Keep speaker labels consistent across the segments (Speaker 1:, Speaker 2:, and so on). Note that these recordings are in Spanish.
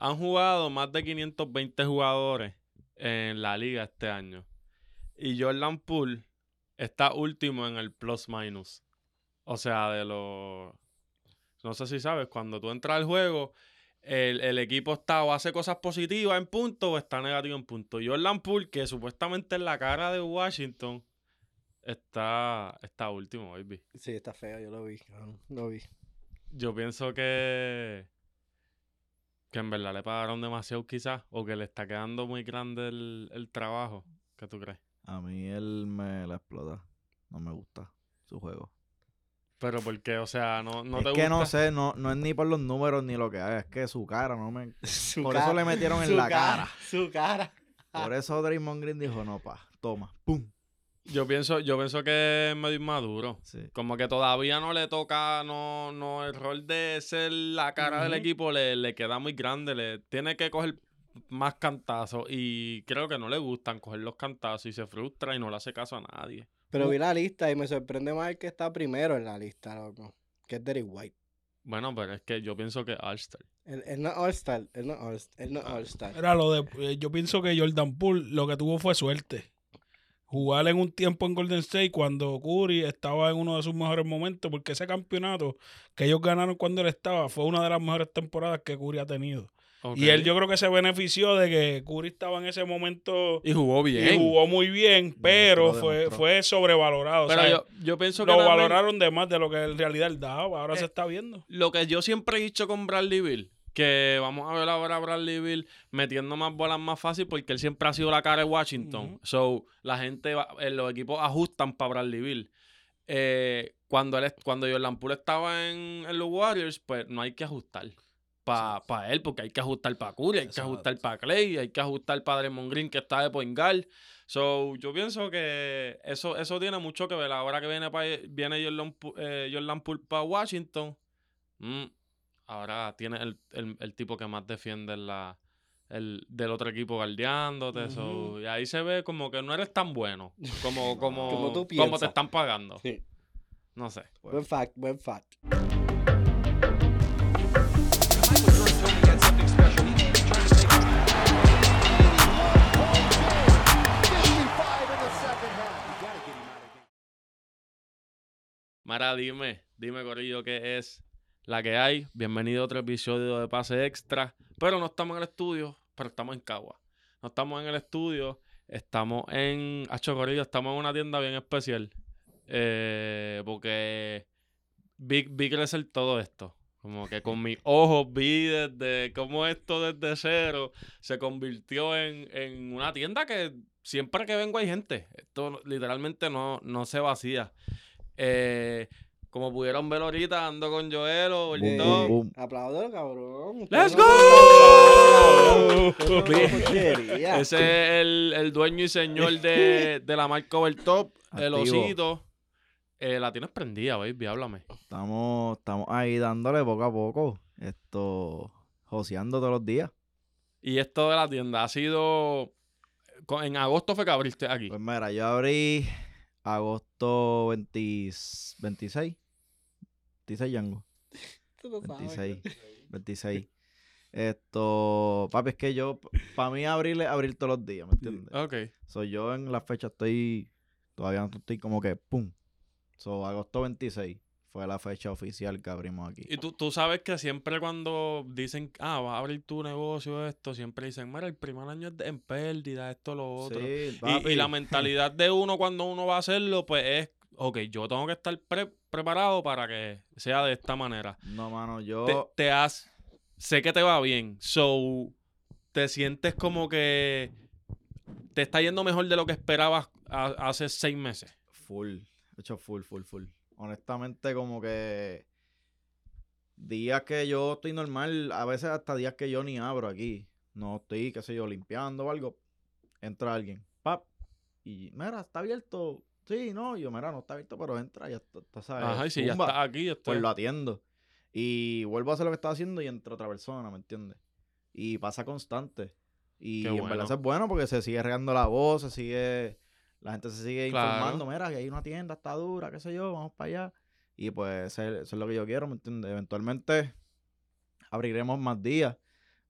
Speaker 1: Han jugado más de 520 jugadores en la liga este año. Y Jordan Poole está último en el plus minus. O sea, de los... No sé si sabes, cuando tú entras al juego, el, el equipo está o hace cosas positivas en punto o está negativo en punto. Jordan Poole, que supuestamente es la cara de Washington, está, está último, baby.
Speaker 2: Sí, está feo, yo lo vi. Lo vi.
Speaker 1: Yo pienso que... Que en verdad le pagaron demasiado quizás. O que le está quedando muy grande el, el trabajo. ¿Qué tú crees?
Speaker 3: A mí él me la explota. No me gusta su juego.
Speaker 1: Pero porque, o sea, no, no
Speaker 3: es
Speaker 1: te
Speaker 3: que no
Speaker 1: gusta.
Speaker 3: sé, no, no es ni por los números ni lo que haga, es que su cara no me...
Speaker 2: Su
Speaker 3: Por eso
Speaker 2: cara-
Speaker 3: le metieron en la cara.
Speaker 2: Su cara.
Speaker 3: Por eso Draymond Green dijo, no, pa, toma, pum.
Speaker 1: Yo pienso, yo pienso que es medio inmaduro.
Speaker 3: Sí.
Speaker 1: Como que todavía no le toca, no, no, el rol de ser la cara del equipo le, le queda muy grande. Le tiene que coger más cantazos. Y creo que no le gustan coger los cantazos y se frustra y no le hace caso a nadie.
Speaker 2: Pero vi la lista y me sorprende más el que está primero en la lista, loco. Que es Derek White.
Speaker 1: Bueno, pero es que yo pienso que All-Star.
Speaker 2: Él, él no es All-Star. Él no es All-Star. Él no es
Speaker 1: Ah.
Speaker 2: All-Star.
Speaker 4: Era lo de, eh, yo pienso que Jordan Poole lo que tuvo fue suerte. Jugar en un tiempo en Golden State cuando Curry estaba en uno de sus mejores momentos, porque ese campeonato que ellos ganaron cuando él estaba fue una de las mejores temporadas que Curry ha tenido. Y él yo creo que se benefició de que Curry estaba en ese momento
Speaker 1: Y jugó
Speaker 4: y
Speaker 1: bien.
Speaker 4: jugó muy bien, pero fue, fue sobrevalorado.
Speaker 1: pero
Speaker 4: o sea,
Speaker 1: yo, yo pienso que
Speaker 4: lo valoraron de más de lo que en realidad él daba. Ahora
Speaker 1: Eh,
Speaker 4: se está viendo.
Speaker 1: lo que yo siempre he dicho con Bradley Bill, que vamos a ver ahora a Bradley Bill metiendo más bolas más fácil porque él siempre ha sido la cara de Washington. So, la gente, va- eh, los equipos ajustan para Bradley Bill. Eh, cuando, él, cuando Jordan Poole estaba en, en los Warriors, pues no hay que ajustar para él, porque hay que ajustar para Curry, hay que ajustar para Clay, hay que ajustar para Draymond Green, que está de point guard. So, yo pienso que eso, eso tiene mucho que ver. Ahora que viene, pa- viene Jordan, eh, Jordan Poole para Washington, mm, ahora tiene el, el- el tipo que más defiende la, el, del otro equipo guardiándote. so,
Speaker 2: Ujú.
Speaker 1: y ahí se ve como que no eres tan bueno como, como,
Speaker 2: Como tú
Speaker 1: como te están pagando.
Speaker 2: Sí.
Speaker 1: No sé.
Speaker 2: Buen fact, buen fact.
Speaker 1: Mara, dime, dime, Corillo, qué es la que hay. Bienvenido a otro episodio de Pase Extra. Pero no estamos en el estudio, pero estamos en Cagua. No estamos en el estudio, estamos en. Hacho Corillo, estamos en una tienda bien especial. Eh, porque vi, vi crecer todo esto. Como que con mis ojos vi desde cómo esto desde cero se convirtió en, en una tienda que siempre que vengo hay gente. Esto literalmente no, no se vacía. Eh, como pudieron ver ahorita, ando con Joel o Gordito.
Speaker 3: boom.
Speaker 2: Apláudelo, cabrón.
Speaker 1: ¡Let's go! Ese es el, el dueño y señor de, de la marca Overtop, el
Speaker 3: Activo.
Speaker 1: osito. Eh, la tienes prendida, baby, háblame.
Speaker 3: Estamos, estamos ahí dándole poco a poco. Esto, joseando todos los días.
Speaker 1: Y esto de la tienda ha sido. En agosto fue que abriste aquí.
Speaker 3: Pues mira, yo abrí agosto 20 26. 26 Yango.
Speaker 2: Tú no sabes.
Speaker 3: 26. 26. Esto, papi, es que yo, para mí abrir es abrir todos los días, ¿me entiendes?
Speaker 1: Ok.
Speaker 3: So, yo en la fecha estoy, todavía no estoy como que, pum. So, agosto 26 fue la fecha oficial que abrimos aquí.
Speaker 1: Y tú, tú sabes que siempre cuando dicen, ah, vas a abrir tu negocio, esto, siempre dicen, mira, el primer año es en pérdida, esto, lo otro.
Speaker 3: Sí,
Speaker 1: Y, y la mentalidad de uno cuando uno va a hacerlo, pues es, ok, yo tengo que estar pre- preparado para que sea de esta manera.
Speaker 3: No, mano,
Speaker 1: Te,
Speaker 3: yo...
Speaker 1: te has, sé que te va bien, so, te sientes como que te está yendo mejor de lo que esperabas hace seis meses.
Speaker 3: Full, he hecho full, full, full. Honestamente, como que días que yo estoy normal, a veces hasta días que yo ni abro aquí. No estoy, qué sé yo, limpiando o algo. Entra alguien, pap, y mira, está abierto. Sí, no, yo, mira, no está abierto, pero entra, ya está, está, ¿sabes?
Speaker 1: Ajá, y si ya estás aquí, ya
Speaker 3: pues lo atiendo. Y vuelvo a hacer lo que estaba haciendo y entra otra persona, ¿me entiendes? Y pasa constante. Y
Speaker 1: Qué
Speaker 3: en
Speaker 1: bueno.
Speaker 3: verdad es bueno porque se sigue regando la voz, se sigue, la gente se sigue
Speaker 1: Claro.
Speaker 3: informando, mira, que hay una tienda, está dura, qué sé yo, vamos para allá. Y pues eso es, lo que yo quiero, ¿me entiendes? Eventualmente abriremos más días,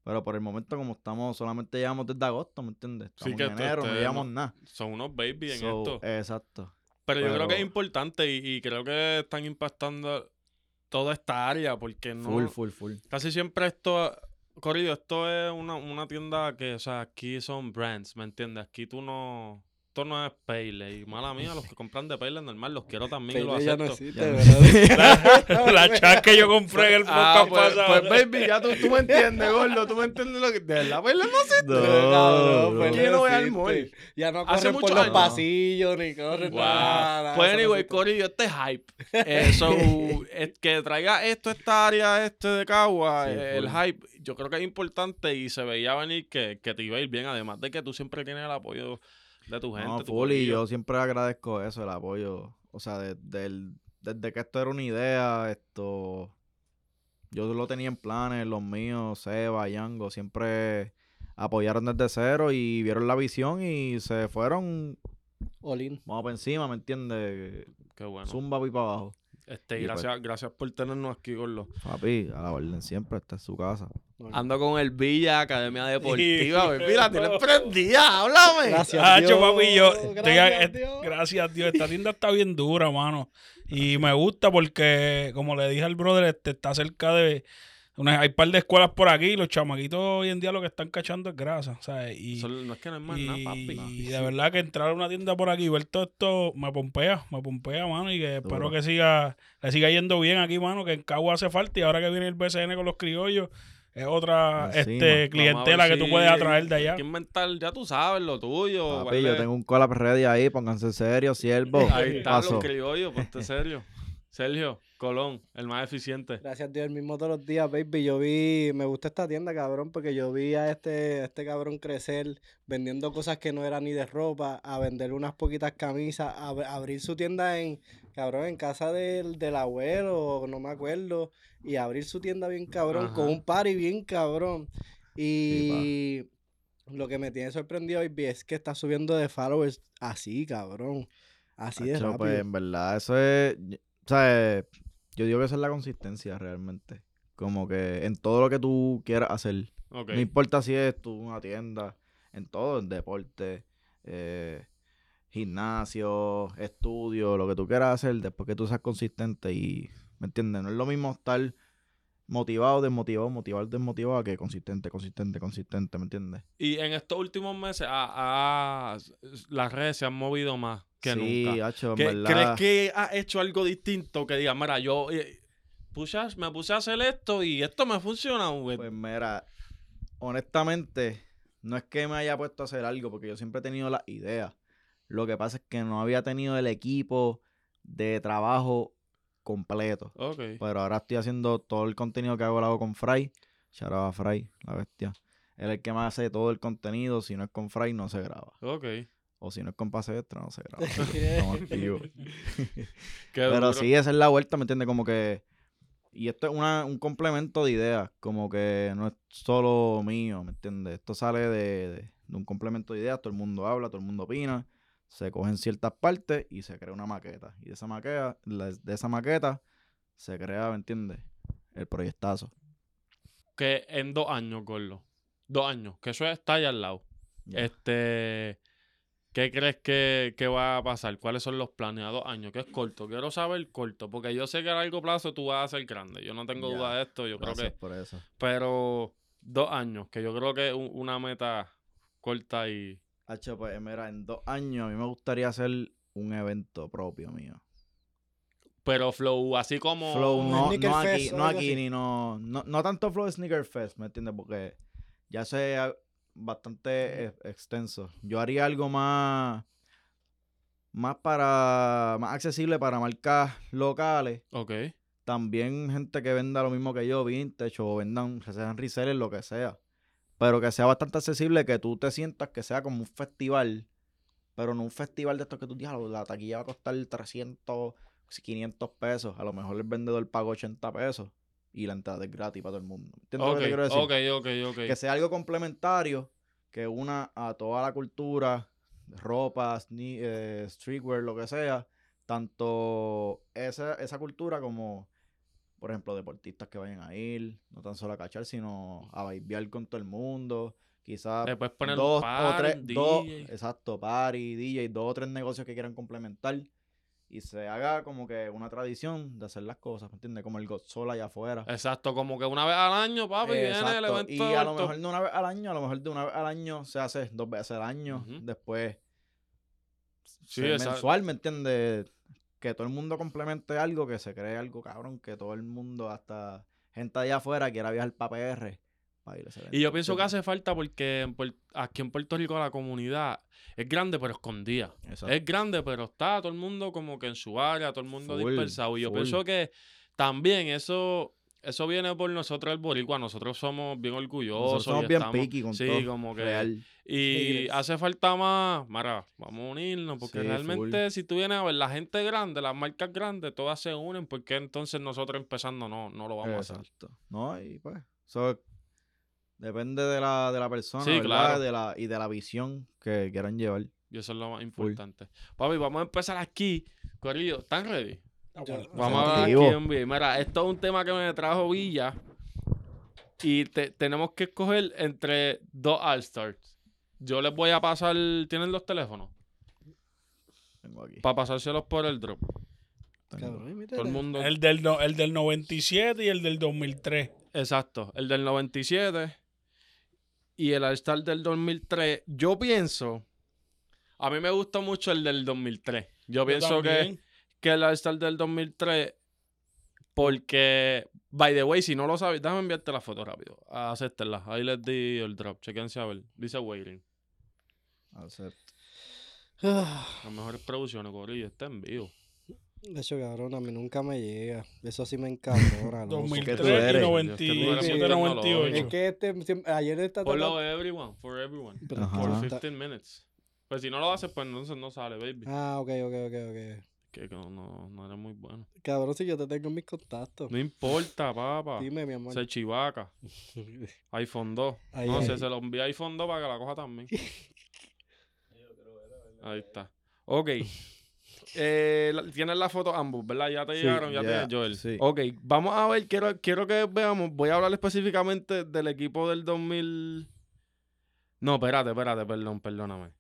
Speaker 3: Pero por el momento, como estamos, solamente llevamos desde agosto, ¿me entiendes?
Speaker 1: Sí,
Speaker 3: Estamos
Speaker 1: que
Speaker 3: en enero, no
Speaker 1: ustedes
Speaker 3: llevamos nada.
Speaker 1: Son unos baby en
Speaker 3: So,
Speaker 1: esto.
Speaker 3: Exacto.
Speaker 1: Pero yo creo que es importante y, y creo que están impactando toda esta área porque no...
Speaker 3: Full, full, full.
Speaker 1: Casi siempre esto, Corrido, esto es una, una tienda que, o sea, aquí son brands, ¿me entiendes? Aquí tú no... Esto no es Payle. Y mala mía, los que compran de Payle normal, los quiero también y los
Speaker 2: Pele ya no existe.
Speaker 4: La chat que yo compré en el
Speaker 1: Ah,
Speaker 4: podcast
Speaker 1: pues,
Speaker 4: pasado.
Speaker 1: pues, baby, ya tú, tú me entiendes, gordo. Tú me entiendes lo que... De verdad, Payle no.
Speaker 2: Cabrón,
Speaker 3: bro.
Speaker 2: Pele
Speaker 1: ¿Quién no
Speaker 2: no
Speaker 1: ve al
Speaker 2: existe.
Speaker 1: mall?
Speaker 2: Ya no
Speaker 1: Hace
Speaker 2: corren por
Speaker 1: muchos
Speaker 2: los
Speaker 1: años.
Speaker 2: pasillos ni corren nada. nada,
Speaker 1: Pues
Speaker 2: eso no
Speaker 1: anyway,
Speaker 2: existe.
Speaker 1: Corillo, este es hype. Eh, so, es que traiga esto, esta área este de Cagua,
Speaker 3: Sí,
Speaker 1: eh, el hype, yo creo que es importante y se veía venir que, que te iba a ir bien, además de que tú siempre tienes el apoyo de tu gente.
Speaker 3: No,
Speaker 1: tu
Speaker 3: full, y yo siempre agradezco eso, el apoyo. O sea, de- del- desde que esto era una idea, esto. Yo lo tenía en planes, los míos, Seba, Yango, siempre apoyaron desde cero y vieron la visión y se fueron,
Speaker 2: Olin.
Speaker 3: vamos para encima, ¿me entiendes?
Speaker 1: Qué bueno.
Speaker 3: Zumba y para abajo.
Speaker 1: Este,
Speaker 3: y pues-
Speaker 1: gracias, gracias por tenernos aquí, Gordo.
Speaker 3: Papi, a la orden siempre, esta es su casa.
Speaker 1: Ando con el Villa Academia Deportiva, baby, la tienes prendida, háblame.
Speaker 2: Gracias
Speaker 4: Ah,
Speaker 2: Dios.
Speaker 4: papi, yo. estoy a-
Speaker 2: Gracias Dios.
Speaker 4: gracias a Dios. Esta tienda está bien dura, mano. Y me gusta porque, como le dije al brother, este está cerca de. Una, hay un par de escuelas por aquí. y Los chamaquitos hoy en día lo que están cachando es grasa. ¿sabes? Y,
Speaker 1: Eso no es que no es más
Speaker 4: y,
Speaker 1: nada, papi.
Speaker 4: y de verdad que entrar a una tienda por aquí y ver todo esto me pompea, me pompea, mano. Y que espero que siga, le siga yendo bien aquí, mano. Que en Cagua hace falta. Y ahora que viene el BCN con los criollos, es otra este,
Speaker 1: ver
Speaker 4: clientela que tú puedes atraer de allá.
Speaker 1: hay que inventar, ya tú sabes, lo tuyo.
Speaker 3: Papi, yo tengo un collab ready ahí, pónganse serios, siervo.
Speaker 1: Ahí están los criollos, ponte serio. Sergio, Colón, el más eficiente.
Speaker 2: Gracias Dios, el mismo todos los días, baby. Yo vi, me gusta esta tienda, cabrón, porque yo vi a este, a este cabrón crecer vendiendo cosas que no eran ni de ropa, a vender unas poquitas camisas, a, ab- abrir su tienda en, cabrón, en casa del, del abuelo, no me acuerdo, y abrir su tienda bien cabrón, con un party bien cabrón. Y lo que me tiene sorprendido, baby, es que está subiendo de followers así, cabrón. Así de
Speaker 3: Hacho,
Speaker 2: rápido.
Speaker 3: pues en verdad, eso es. O sea, yo digo que esa es la consistencia realmente. Como que en todo lo que tú quieras hacer. No importa si es tú una tienda, en todo, en deporte, eh, gimnasio, estudio, lo que tú quieras hacer, después que tú seas consistente y, ¿me entiendes? No es lo mismo estar motivado, desmotivado, motivado, desmotivado, que consistente, consistente, consistente, ¿me entiendes?
Speaker 1: Y en estos últimos meses, ah, ah, las redes se han movido más que
Speaker 3: sí,
Speaker 1: nunca.
Speaker 3: hacho, en
Speaker 1: ¿Qué-
Speaker 3: verdad.
Speaker 1: ¿Crees que has hecho algo distinto? Que diga, mira, yo eh, puse a- me puse a hacer esto y esto me funciona, güey.
Speaker 3: Pues mira, honestamente, no es que me haya puesto a hacer algo, porque yo siempre he tenido la idea. Lo que pasa es que no había tenido el equipo de trabajo completo.
Speaker 1: ok.
Speaker 3: Pero ahora estoy haciendo todo el contenido que hago, lo hago con Fry. Out a Fry, la bestia. Él es el que más hace todo el contenido. Si no es con Fry, no se graba.
Speaker 1: Ok.
Speaker 3: O si no es con Pase Extra, no se graba. Estamos activos.
Speaker 1: Qué
Speaker 3: Pero
Speaker 1: duro.
Speaker 3: sí, esa es la vuelta, ¿me entiendes? Como que. Y esto es una, un complemento de ideas, como que no es solo mío, ¿me entiendes? Esto sale de, de- de un complemento de ideas, todo el mundo habla, todo el mundo opina, se cogen ciertas partes y se crea una maqueta. Y de esa maqueta, de esa maqueta se crea, ¿me entiendes? El proyectazo.
Speaker 1: Que en dos años, Gordo. Dos años. Que eso está allá al lado. Este. ¿Qué crees que, que va a pasar? ¿Cuáles son los planes a dos años? Que es corto. Quiero saber corto. Porque yo sé que a largo plazo tú vas a ser grande. Yo no tengo duda de esto. Yo creo
Speaker 3: Gracias
Speaker 1: que.
Speaker 3: por eso.
Speaker 1: Pero dos años. Que yo creo que es un- una meta corta y.
Speaker 3: Hacho, pues mira, en dos años a mí me gustaría hacer un evento propio mío.
Speaker 1: Pero Flow, así como.
Speaker 3: Flow, no, no aquí,
Speaker 2: Fest
Speaker 3: no ni no, no, no tanto Flow de Sneaker Fest, ¿me entiendes? Porque ya sé ah, bastante e- extenso. Yo haría algo más, más para, más accesible para marcas locales.
Speaker 1: Ok.
Speaker 3: También gente que venda lo mismo que yo, vintage, o vendan, que sean resellers, lo que sea. Pero que sea bastante accesible, que tú te sientas que sea como un festival. Pero no un festival de estos que tú digas, la taquilla va a costar 300, 500 pesos. A lo mejor el vendedor paga 80 pesos y la entrada es gratis para todo el mundo. ¿Entiendes lo que te quiero decir? Que sea algo complementario que una a toda la cultura, ropa, eh, streetwear, lo que sea, tanto esa, esa cultura como por ejemplo, deportistas que vayan a ir, no tan solo a cachar, sino a bailar con todo el mundo. Quizás
Speaker 1: poner
Speaker 3: dos
Speaker 1: par,
Speaker 3: o tres, dos, exacto, party, DJ, dos o tres negocios que quieran complementar y se haga como que una tradición de hacer las cosas, ¿me entiendes? Como el Godzilla allá afuera.
Speaker 1: Exacto, como que una vez al año, papi, viene el evento
Speaker 3: Y a lo mejor de una vez al año, a lo mejor de una vez al año se hace dos veces al año,
Speaker 1: Ujú.
Speaker 3: después
Speaker 1: Sí,
Speaker 3: mensual, ¿me entiendes? Que todo el mundo complemente algo, que se cree algo cabrón, que todo el mundo, hasta gente allá afuera, quiera viajar para PR. para ir a ese
Speaker 1: Y yo pienso que hace falta porque aquí en Puerto Rico la comunidad es grande pero escondida.
Speaker 3: Exacto.
Speaker 1: Es grande pero está todo el mundo como que en su área, todo el mundo
Speaker 3: Full,
Speaker 1: dispersado. Y yo
Speaker 3: full.
Speaker 1: pienso que también eso eso viene por nosotros el boricua. Nosotros somos bien orgullosos.
Speaker 3: Nosotros somos
Speaker 1: y
Speaker 3: bien
Speaker 1: estamos-
Speaker 3: picky con
Speaker 1: sí,
Speaker 3: todo.
Speaker 1: como que...
Speaker 3: Real.
Speaker 1: Y
Speaker 2: Tigres.
Speaker 1: hace falta más, Mara, vamos a unirnos, porque
Speaker 3: Sí,
Speaker 1: realmente si tú vienes a ver la gente grande, las marcas grandes, todas se unen, porque entonces nosotros empezando no, no lo vamos a hacer.
Speaker 3: Exacto. No, y pues, eso depende de la, de la persona,
Speaker 1: Sí,
Speaker 3: ¿verdad?
Speaker 1: claro.
Speaker 3: De la, y de la visión que quieran llevar.
Speaker 1: Y eso es lo más importante. Papi, vamos a empezar aquí. Corillo, ¿están ready?
Speaker 2: Yo-
Speaker 1: Vamos a ver aquí
Speaker 3: Positivo.
Speaker 1: en vivo. Mira, esto es un tema que me trajo Villa. Y te- tenemos que escoger entre dos All-Stars. Yo les voy a pasar. ¿Tienen los teléfonos?
Speaker 3: Tengo aquí.
Speaker 1: Para pasárselos por el drop.
Speaker 2: Cabrón,
Speaker 1: Todo el mundo.
Speaker 4: El del, no- el del 97 y el del 2003.
Speaker 1: Exacto. El del 97 y el All-Star del 2003. Yo pienso. A mí me gusta mucho el del 2003. Yo pienso que.
Speaker 4: también.
Speaker 1: que el All-Star del 2003 porque, by the way, si no lo sabes, déjame enviarte la foto rápido. Acéptenla. Ahí les di el drop. Chequense a ver. Dice waiting.
Speaker 3: Acepto.
Speaker 2: Ah,
Speaker 1: Las mejores producciones, Corillo. Está en vivo.
Speaker 2: De hecho, cabrón, a mí nunca me llega. Eso sí me encabrona. loco.
Speaker 4: 2003
Speaker 3: tú eres?
Speaker 4: y
Speaker 1: Dios,
Speaker 4: 90
Speaker 1: que tú eres muy
Speaker 4: 98.
Speaker 2: Es que este, siempre- ayer está
Speaker 1: For
Speaker 2: tratando-
Speaker 1: everyone. For everyone.
Speaker 2: Pero
Speaker 3: Ajá.
Speaker 1: For
Speaker 2: está-
Speaker 1: 15 minutes. Pues si no lo haces, pues entonces no sale, baby.
Speaker 2: Ah, ok, ok, ok, ok.
Speaker 1: Que no, no, no eres muy bueno.
Speaker 2: Cabrón, si yo te tengo en mis contactos.
Speaker 1: No importa, papá.
Speaker 2: Dime, mi amor.
Speaker 1: Se chivaca. iPhone 2.
Speaker 2: Ay,
Speaker 1: no
Speaker 2: ay.
Speaker 1: sé, se lo envía iPhone 2 para que la coja también. Ahí está. Ok. Eh, la- tienes la foto ambos, ¿verdad? Ya te
Speaker 3: Sí,
Speaker 1: llegaron, ya
Speaker 3: ya,
Speaker 1: tienes Joel.
Speaker 3: sí.
Speaker 1: Ok, vamos a ver, quiero, quiero que veamos, voy a hablar específicamente del equipo del 2000... No, espérate, espérate, perdón, perdóname.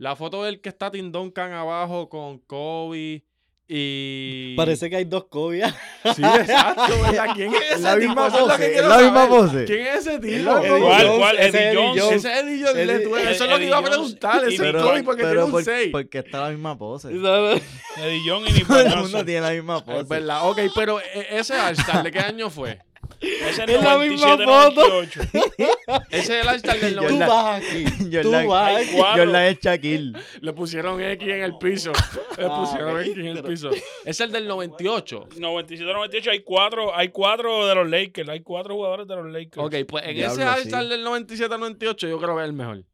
Speaker 1: La foto del que está Tim Duncan abajo con Kobe y...
Speaker 2: Parece que hay dos cobias.
Speaker 1: Sí, exacto, ¿verdad? ¿Quién es ese
Speaker 3: Es la
Speaker 1: tipo?
Speaker 3: misma
Speaker 1: Eso es lo que
Speaker 3: pose, la misma pose.
Speaker 1: ¿Quién es ese tipo?
Speaker 4: ¿Cuál,
Speaker 2: Jones,
Speaker 4: cuál? Eddie
Speaker 2: Eddie
Speaker 4: Jones.
Speaker 2: Jones.
Speaker 1: Ese es Eddie Jones,
Speaker 2: Eddie-
Speaker 1: le tuve- eso es lo que
Speaker 4: Eddie
Speaker 1: iba a
Speaker 4: Jones
Speaker 1: preguntar. Ese es Kobe porque tiene un
Speaker 3: por-
Speaker 1: 6.
Speaker 3: porque está la misma pose.
Speaker 4: Eddie Young y Nick
Speaker 3: Todo el mundo tiene la misma pose.
Speaker 1: Es verdad. Ok, pero e- ese All-Star, ¿de qué año fue?
Speaker 4: Ese
Speaker 2: Es la misma
Speaker 4: 97,
Speaker 2: foto.
Speaker 4: 98.
Speaker 1: Ese es el All-Star del
Speaker 3: Yo
Speaker 2: Tú
Speaker 1: 90.
Speaker 3: la-
Speaker 2: vas aquí. Tú
Speaker 3: Jordan,
Speaker 2: vas
Speaker 4: Hay
Speaker 2: aquí.
Speaker 3: Jordan es Shaquille.
Speaker 1: Le pusieron X en el piso. Le
Speaker 2: Ah,
Speaker 1: pusieron X en el piso. Es el del 98.
Speaker 4: 97, 98 hay cuatro, hay cuatro de los Lakers, hay cuatro jugadores de los Lakers.
Speaker 1: Ok, pues en
Speaker 3: Diablo,
Speaker 1: ese
Speaker 3: sí.
Speaker 1: del 97-98 yo creo que es el mejor.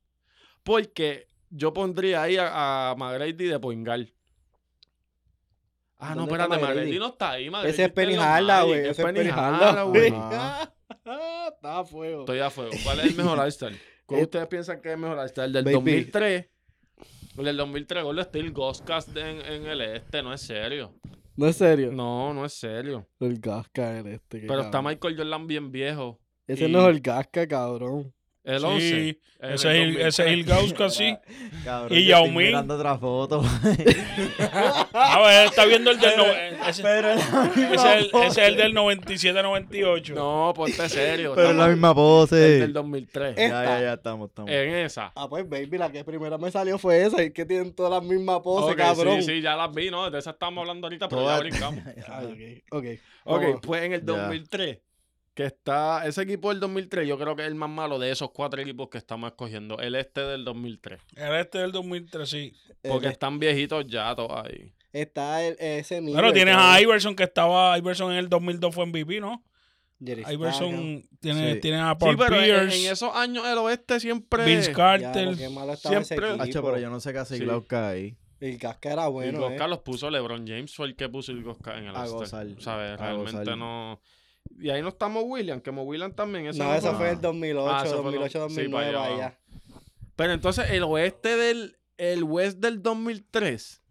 Speaker 1: Porque yo pondría ahí a, a McGrady de Poingal. Ah, no,
Speaker 2: ¿Dónde está
Speaker 1: espérate?
Speaker 2: McGrady
Speaker 1: no está ahí. McGrady
Speaker 2: Ese es Penny Hardaway, ese
Speaker 1: Es Penny Hardaway.
Speaker 2: Está a fuego.
Speaker 1: Estoy a fuego. ¿Cuál es el mejor All-Star? ¿Cuál ustedes piensan que es el mejor All-Star? ¿El del
Speaker 2: Baby.
Speaker 1: 2003? El del 2003, Golden State Ghostcast en, en el este, no es serio.
Speaker 2: No es serio.
Speaker 1: No, no es serio.
Speaker 2: El Gasca en este.
Speaker 1: Pero está. Michael Jordan bien viejo.
Speaker 2: Ese
Speaker 1: y-
Speaker 2: no es el Gasca, cabrón.
Speaker 1: El
Speaker 4: Sí,
Speaker 1: 11. en
Speaker 4: ese es el, ese es el
Speaker 1: 2003.
Speaker 4: Gauska, sí.
Speaker 3: Cabrón,
Speaker 4: Y Yao
Speaker 3: estoy
Speaker 4: Ming.
Speaker 3: mirando otra foto.
Speaker 4: A ver, está viendo el del. no- ese,
Speaker 3: Pero es la misma
Speaker 4: ese es el, ese es el del 97, 98.
Speaker 1: No, ponte serio.
Speaker 3: Pero es la misma
Speaker 1: El
Speaker 3: pose.
Speaker 1: del 2003.
Speaker 2: Eh,
Speaker 3: Ya, ya, ya estamos, estamos.
Speaker 1: En esa.
Speaker 2: Ah, pues, baby, la que primero me salió fue esa. Y que tienen todas las mismas poses,
Speaker 1: Ok,
Speaker 2: cabrón.
Speaker 1: Sí, sí, ya las vi, ¿no? De esa estamos hablando ahorita, pero
Speaker 3: Todas-
Speaker 1: ya brincamos.
Speaker 2: Ah, ok, ok.
Speaker 1: Ok,
Speaker 2: Vamos.
Speaker 1: pues en el
Speaker 3: Ya.
Speaker 1: 2003, que está ese equipo del 2003, yo creo que es el más malo de esos cuatro equipos que estamos escogiendo. El este del 2003.
Speaker 4: El este del 2003, sí.
Speaker 1: Porque
Speaker 2: Eh,
Speaker 1: están viejitos ya todos ahí.
Speaker 2: Está el, ese mismo.
Speaker 4: Pero tienes a Iverson que estaba. Iverson en el 2002 fue MVP, ¿no? Iverson tiene,
Speaker 3: Sí.
Speaker 4: tiene a
Speaker 1: Sí,
Speaker 4: Paul
Speaker 1: pero en,
Speaker 4: Pierce,
Speaker 1: en esos años el oeste siempre...
Speaker 4: Vince
Speaker 2: Ya,
Speaker 4: Carter.
Speaker 2: lo que malo estaba
Speaker 1: Siempre-
Speaker 2: ese equipo.
Speaker 3: Hacho, pero yo no sé qué hace
Speaker 1: Sí.
Speaker 3: Glauca ahí.
Speaker 2: El Gasca era
Speaker 1: el
Speaker 2: bueno,
Speaker 1: Gosca
Speaker 2: eh.
Speaker 1: los puso LeBron James, fue el que puso el Gosca en el
Speaker 3: A
Speaker 1: este.
Speaker 3: gozar,
Speaker 1: ¿Sabes?
Speaker 3: a
Speaker 1: Realmente
Speaker 3: gozar.
Speaker 1: no... Y ahí no estamos William, que Mo William también. ese
Speaker 2: No,
Speaker 1: no
Speaker 2: eso
Speaker 1: fue-
Speaker 2: el 2008,
Speaker 1: Ah, eso fue lo-
Speaker 2: 2008,
Speaker 1: sí,
Speaker 2: 2009,
Speaker 1: para allá
Speaker 2: allá.
Speaker 1: Pero entonces el oeste del el West del 2003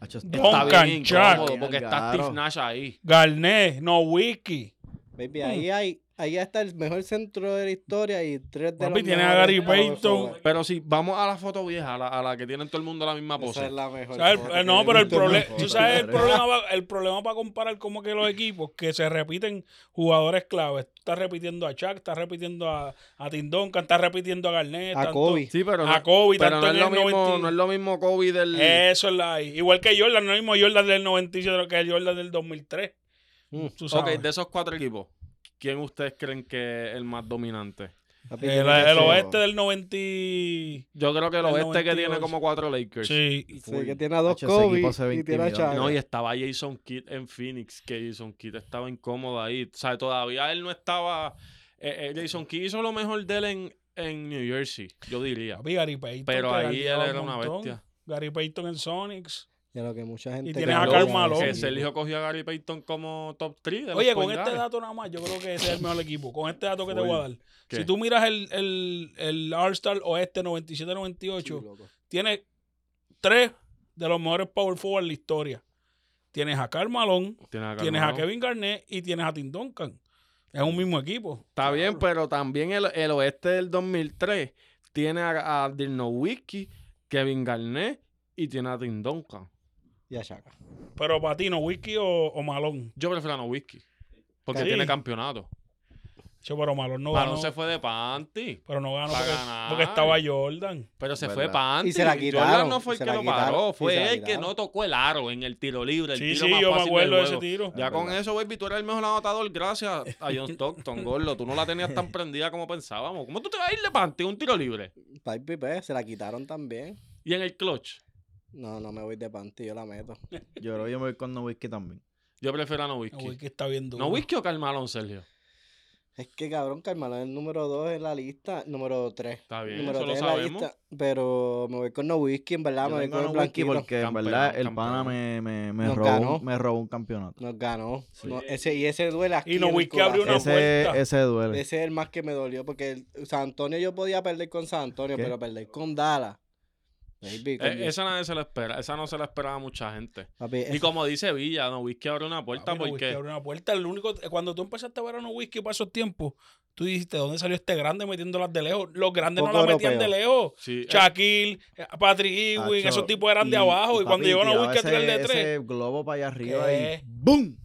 Speaker 3: Hacho, está-
Speaker 1: está
Speaker 4: Duncan,
Speaker 1: bien incómodo porque está. Steve Nash ahí.
Speaker 4: Garnett, no wiki.
Speaker 2: Baby, ahí hay, ahí está el mejor centro de la historia y tres de
Speaker 4: Papi,
Speaker 2: los
Speaker 4: tiene a Gary Payton.
Speaker 1: Pero si vamos a la foto vieja, a la, a la que tienen todo el mundo la misma
Speaker 2: Esa
Speaker 1: pose.
Speaker 2: es la mejor.
Speaker 4: ¿Sabes?
Speaker 2: foto
Speaker 4: Eh,
Speaker 2: que
Speaker 4: No, pero el
Speaker 2: foto.
Speaker 4: tú sabes el problema, el problema para comparar como que los equipos que se repiten jugadores claves. Estás repitiendo a Chuck, estás repitiendo a, a Tim Duncan, estás repitiendo a Garnett.
Speaker 2: A
Speaker 4: tanto-
Speaker 2: Kobe.
Speaker 1: Sí, pero,
Speaker 4: A
Speaker 1: no,
Speaker 4: Kobe,
Speaker 1: pero
Speaker 4: tanto
Speaker 1: no, es
Speaker 4: en
Speaker 1: lo
Speaker 4: el
Speaker 1: mismo,
Speaker 4: 90.
Speaker 1: no es lo mismo Kobe del...
Speaker 4: Eso es la Igual que Jordan, no es el mismo Jordan del 97 que el Jordan del 2003.
Speaker 2: Mm.
Speaker 4: Tú
Speaker 1: ok, de esos cuatro equipos, ¿quién ustedes creen que es el más dominante?
Speaker 4: El,
Speaker 2: que
Speaker 4: oeste del 90. y-
Speaker 1: Yo creo que el
Speaker 4: El
Speaker 1: oeste que
Speaker 4: 92.
Speaker 1: tiene como cuatro Lakers.
Speaker 4: Sí.
Speaker 2: Sí, que tiene a dos Kobe y tiene a.
Speaker 1: No, y estaba Jason Kidd en Phoenix, que Jason Kidd estaba incómodo ahí. O sea, todavía él no estaba... eh, eh, Jason Kidd hizo lo mejor de él en, en New Jersey, yo diría.
Speaker 4: Papi, Gary Payton.
Speaker 1: Pero
Speaker 4: que
Speaker 1: ahí él
Speaker 4: un
Speaker 1: era una bestia.
Speaker 4: Gary Payton en Sonics.
Speaker 2: Lo que mucha gente.
Speaker 4: tienes
Speaker 1: a Karl
Speaker 2: ese
Speaker 4: Malone.
Speaker 1: Ese el hijo cogió a Gary Payton como top 3 de
Speaker 4: Oye,
Speaker 1: los
Speaker 4: con este dato nada más, yo creo que ese es el mejor equipo. Con este dato que te voy a dar.
Speaker 1: ¿Qué?
Speaker 4: Si tú miras el, el, el All-Star Oeste
Speaker 2: Sí,
Speaker 4: 97-98,
Speaker 2: loco.
Speaker 4: tiene tres de los mejores power forward en la historia. Tienes a Karl Malone,
Speaker 1: Tiene a Karl
Speaker 4: tienes a. Kevin Garnett y tienes a Tim Duncan. Es un mismo equipo.
Speaker 1: Está bien, pero también el, el oeste del 2003 tiene a, a Dirk Nowitzki, Kevin Garnett y tiene a Tim Duncan.
Speaker 2: Y a Shaka.
Speaker 4: Pero para ti, ¿no? Wiki o, o Malone.
Speaker 1: Yo prefiero a Nowitzki. Porque
Speaker 4: Sí.
Speaker 1: tiene campeonato.
Speaker 4: Che, pero Malone no ganó.
Speaker 1: se fue de panty.
Speaker 4: Pero no ganó porque,
Speaker 1: ganar.
Speaker 4: porque estaba Jordan.
Speaker 1: Pero se
Speaker 3: ¿Verdad?
Speaker 1: fue panty.
Speaker 2: Y se la
Speaker 1: Jordan
Speaker 2: quitaron,
Speaker 1: no fue el que lo
Speaker 2: quitaron,
Speaker 1: paró. Fue él que no tocó el aro en el tiro libre. El
Speaker 4: Sí,
Speaker 1: tiro
Speaker 4: sí,
Speaker 1: más
Speaker 4: yo me acuerdo de ese tiro.
Speaker 1: Ya
Speaker 3: Es
Speaker 1: con
Speaker 3: verdad.
Speaker 1: eso, baby, tú eres el mejor anotador gracias a John Stockton, Gordo. Tú no la tenías tan prendida como pensábamos. ¿Cómo tú te vas a ir de panty un tiro libre?
Speaker 2: Pipe pues, se la quitaron también.
Speaker 1: Y en el clutch,
Speaker 2: No, no me voy de panty, yo la meto.
Speaker 3: Yo creo que yo me voy con Nowitzki también.
Speaker 1: yo prefiero a
Speaker 4: No,
Speaker 1: Nowitzki.
Speaker 4: Wiki está bien duro.
Speaker 1: ¿Nowitzki o Carmalón, Sergio?
Speaker 2: Es que cabrón, Carmelo es el número 2 en la lista, número 3.
Speaker 1: Está bien,
Speaker 2: número
Speaker 1: eso lo
Speaker 2: tres en la
Speaker 1: sabemos.
Speaker 2: lista, pero me voy con No Whisky, en verdad,
Speaker 3: Yo
Speaker 2: me voy con
Speaker 3: a
Speaker 2: el
Speaker 3: porque en
Speaker 1: Campeón,
Speaker 3: verdad el pana me, me, me robó,
Speaker 2: ganó.
Speaker 3: me robó un campeonato.
Speaker 2: Nos ganó.
Speaker 3: Sí.
Speaker 2: No, ese, y ese duele aquí.
Speaker 4: Y No Whisky abrió una.
Speaker 3: Ese,
Speaker 4: vuelta.
Speaker 3: ese duele.
Speaker 2: Ese es el más que me dolió porque el- San Antonio yo podía perder con San Antonio,
Speaker 3: ¿Qué?
Speaker 2: pero perder con Dallas. Baby,
Speaker 1: Eh, esa nadie se la espera. Esa no se la esperaba mucha gente.
Speaker 2: papi,
Speaker 1: Y como dice Villa, Nowitzki abre una puerta
Speaker 4: Papi, No Whisky
Speaker 1: porque...
Speaker 4: abrió una puerta. El único, cuando tú empezaste a ver a No Whisky para esos tiempos, tú dijiste, ¿dónde salió este grande metiéndolas de lejos? Los grandes no las metían de lejos.
Speaker 1: Sí, eh,
Speaker 4: Shaquille, eh, Patrick Ewing,
Speaker 3: Acho,
Speaker 4: esos tipos eran de abajo. Y, cuando llegó No Whisky a tirar de
Speaker 3: ese-
Speaker 4: tres.
Speaker 3: Ese globo para allá arriba
Speaker 4: ¿Qué?
Speaker 3: y ¡boom!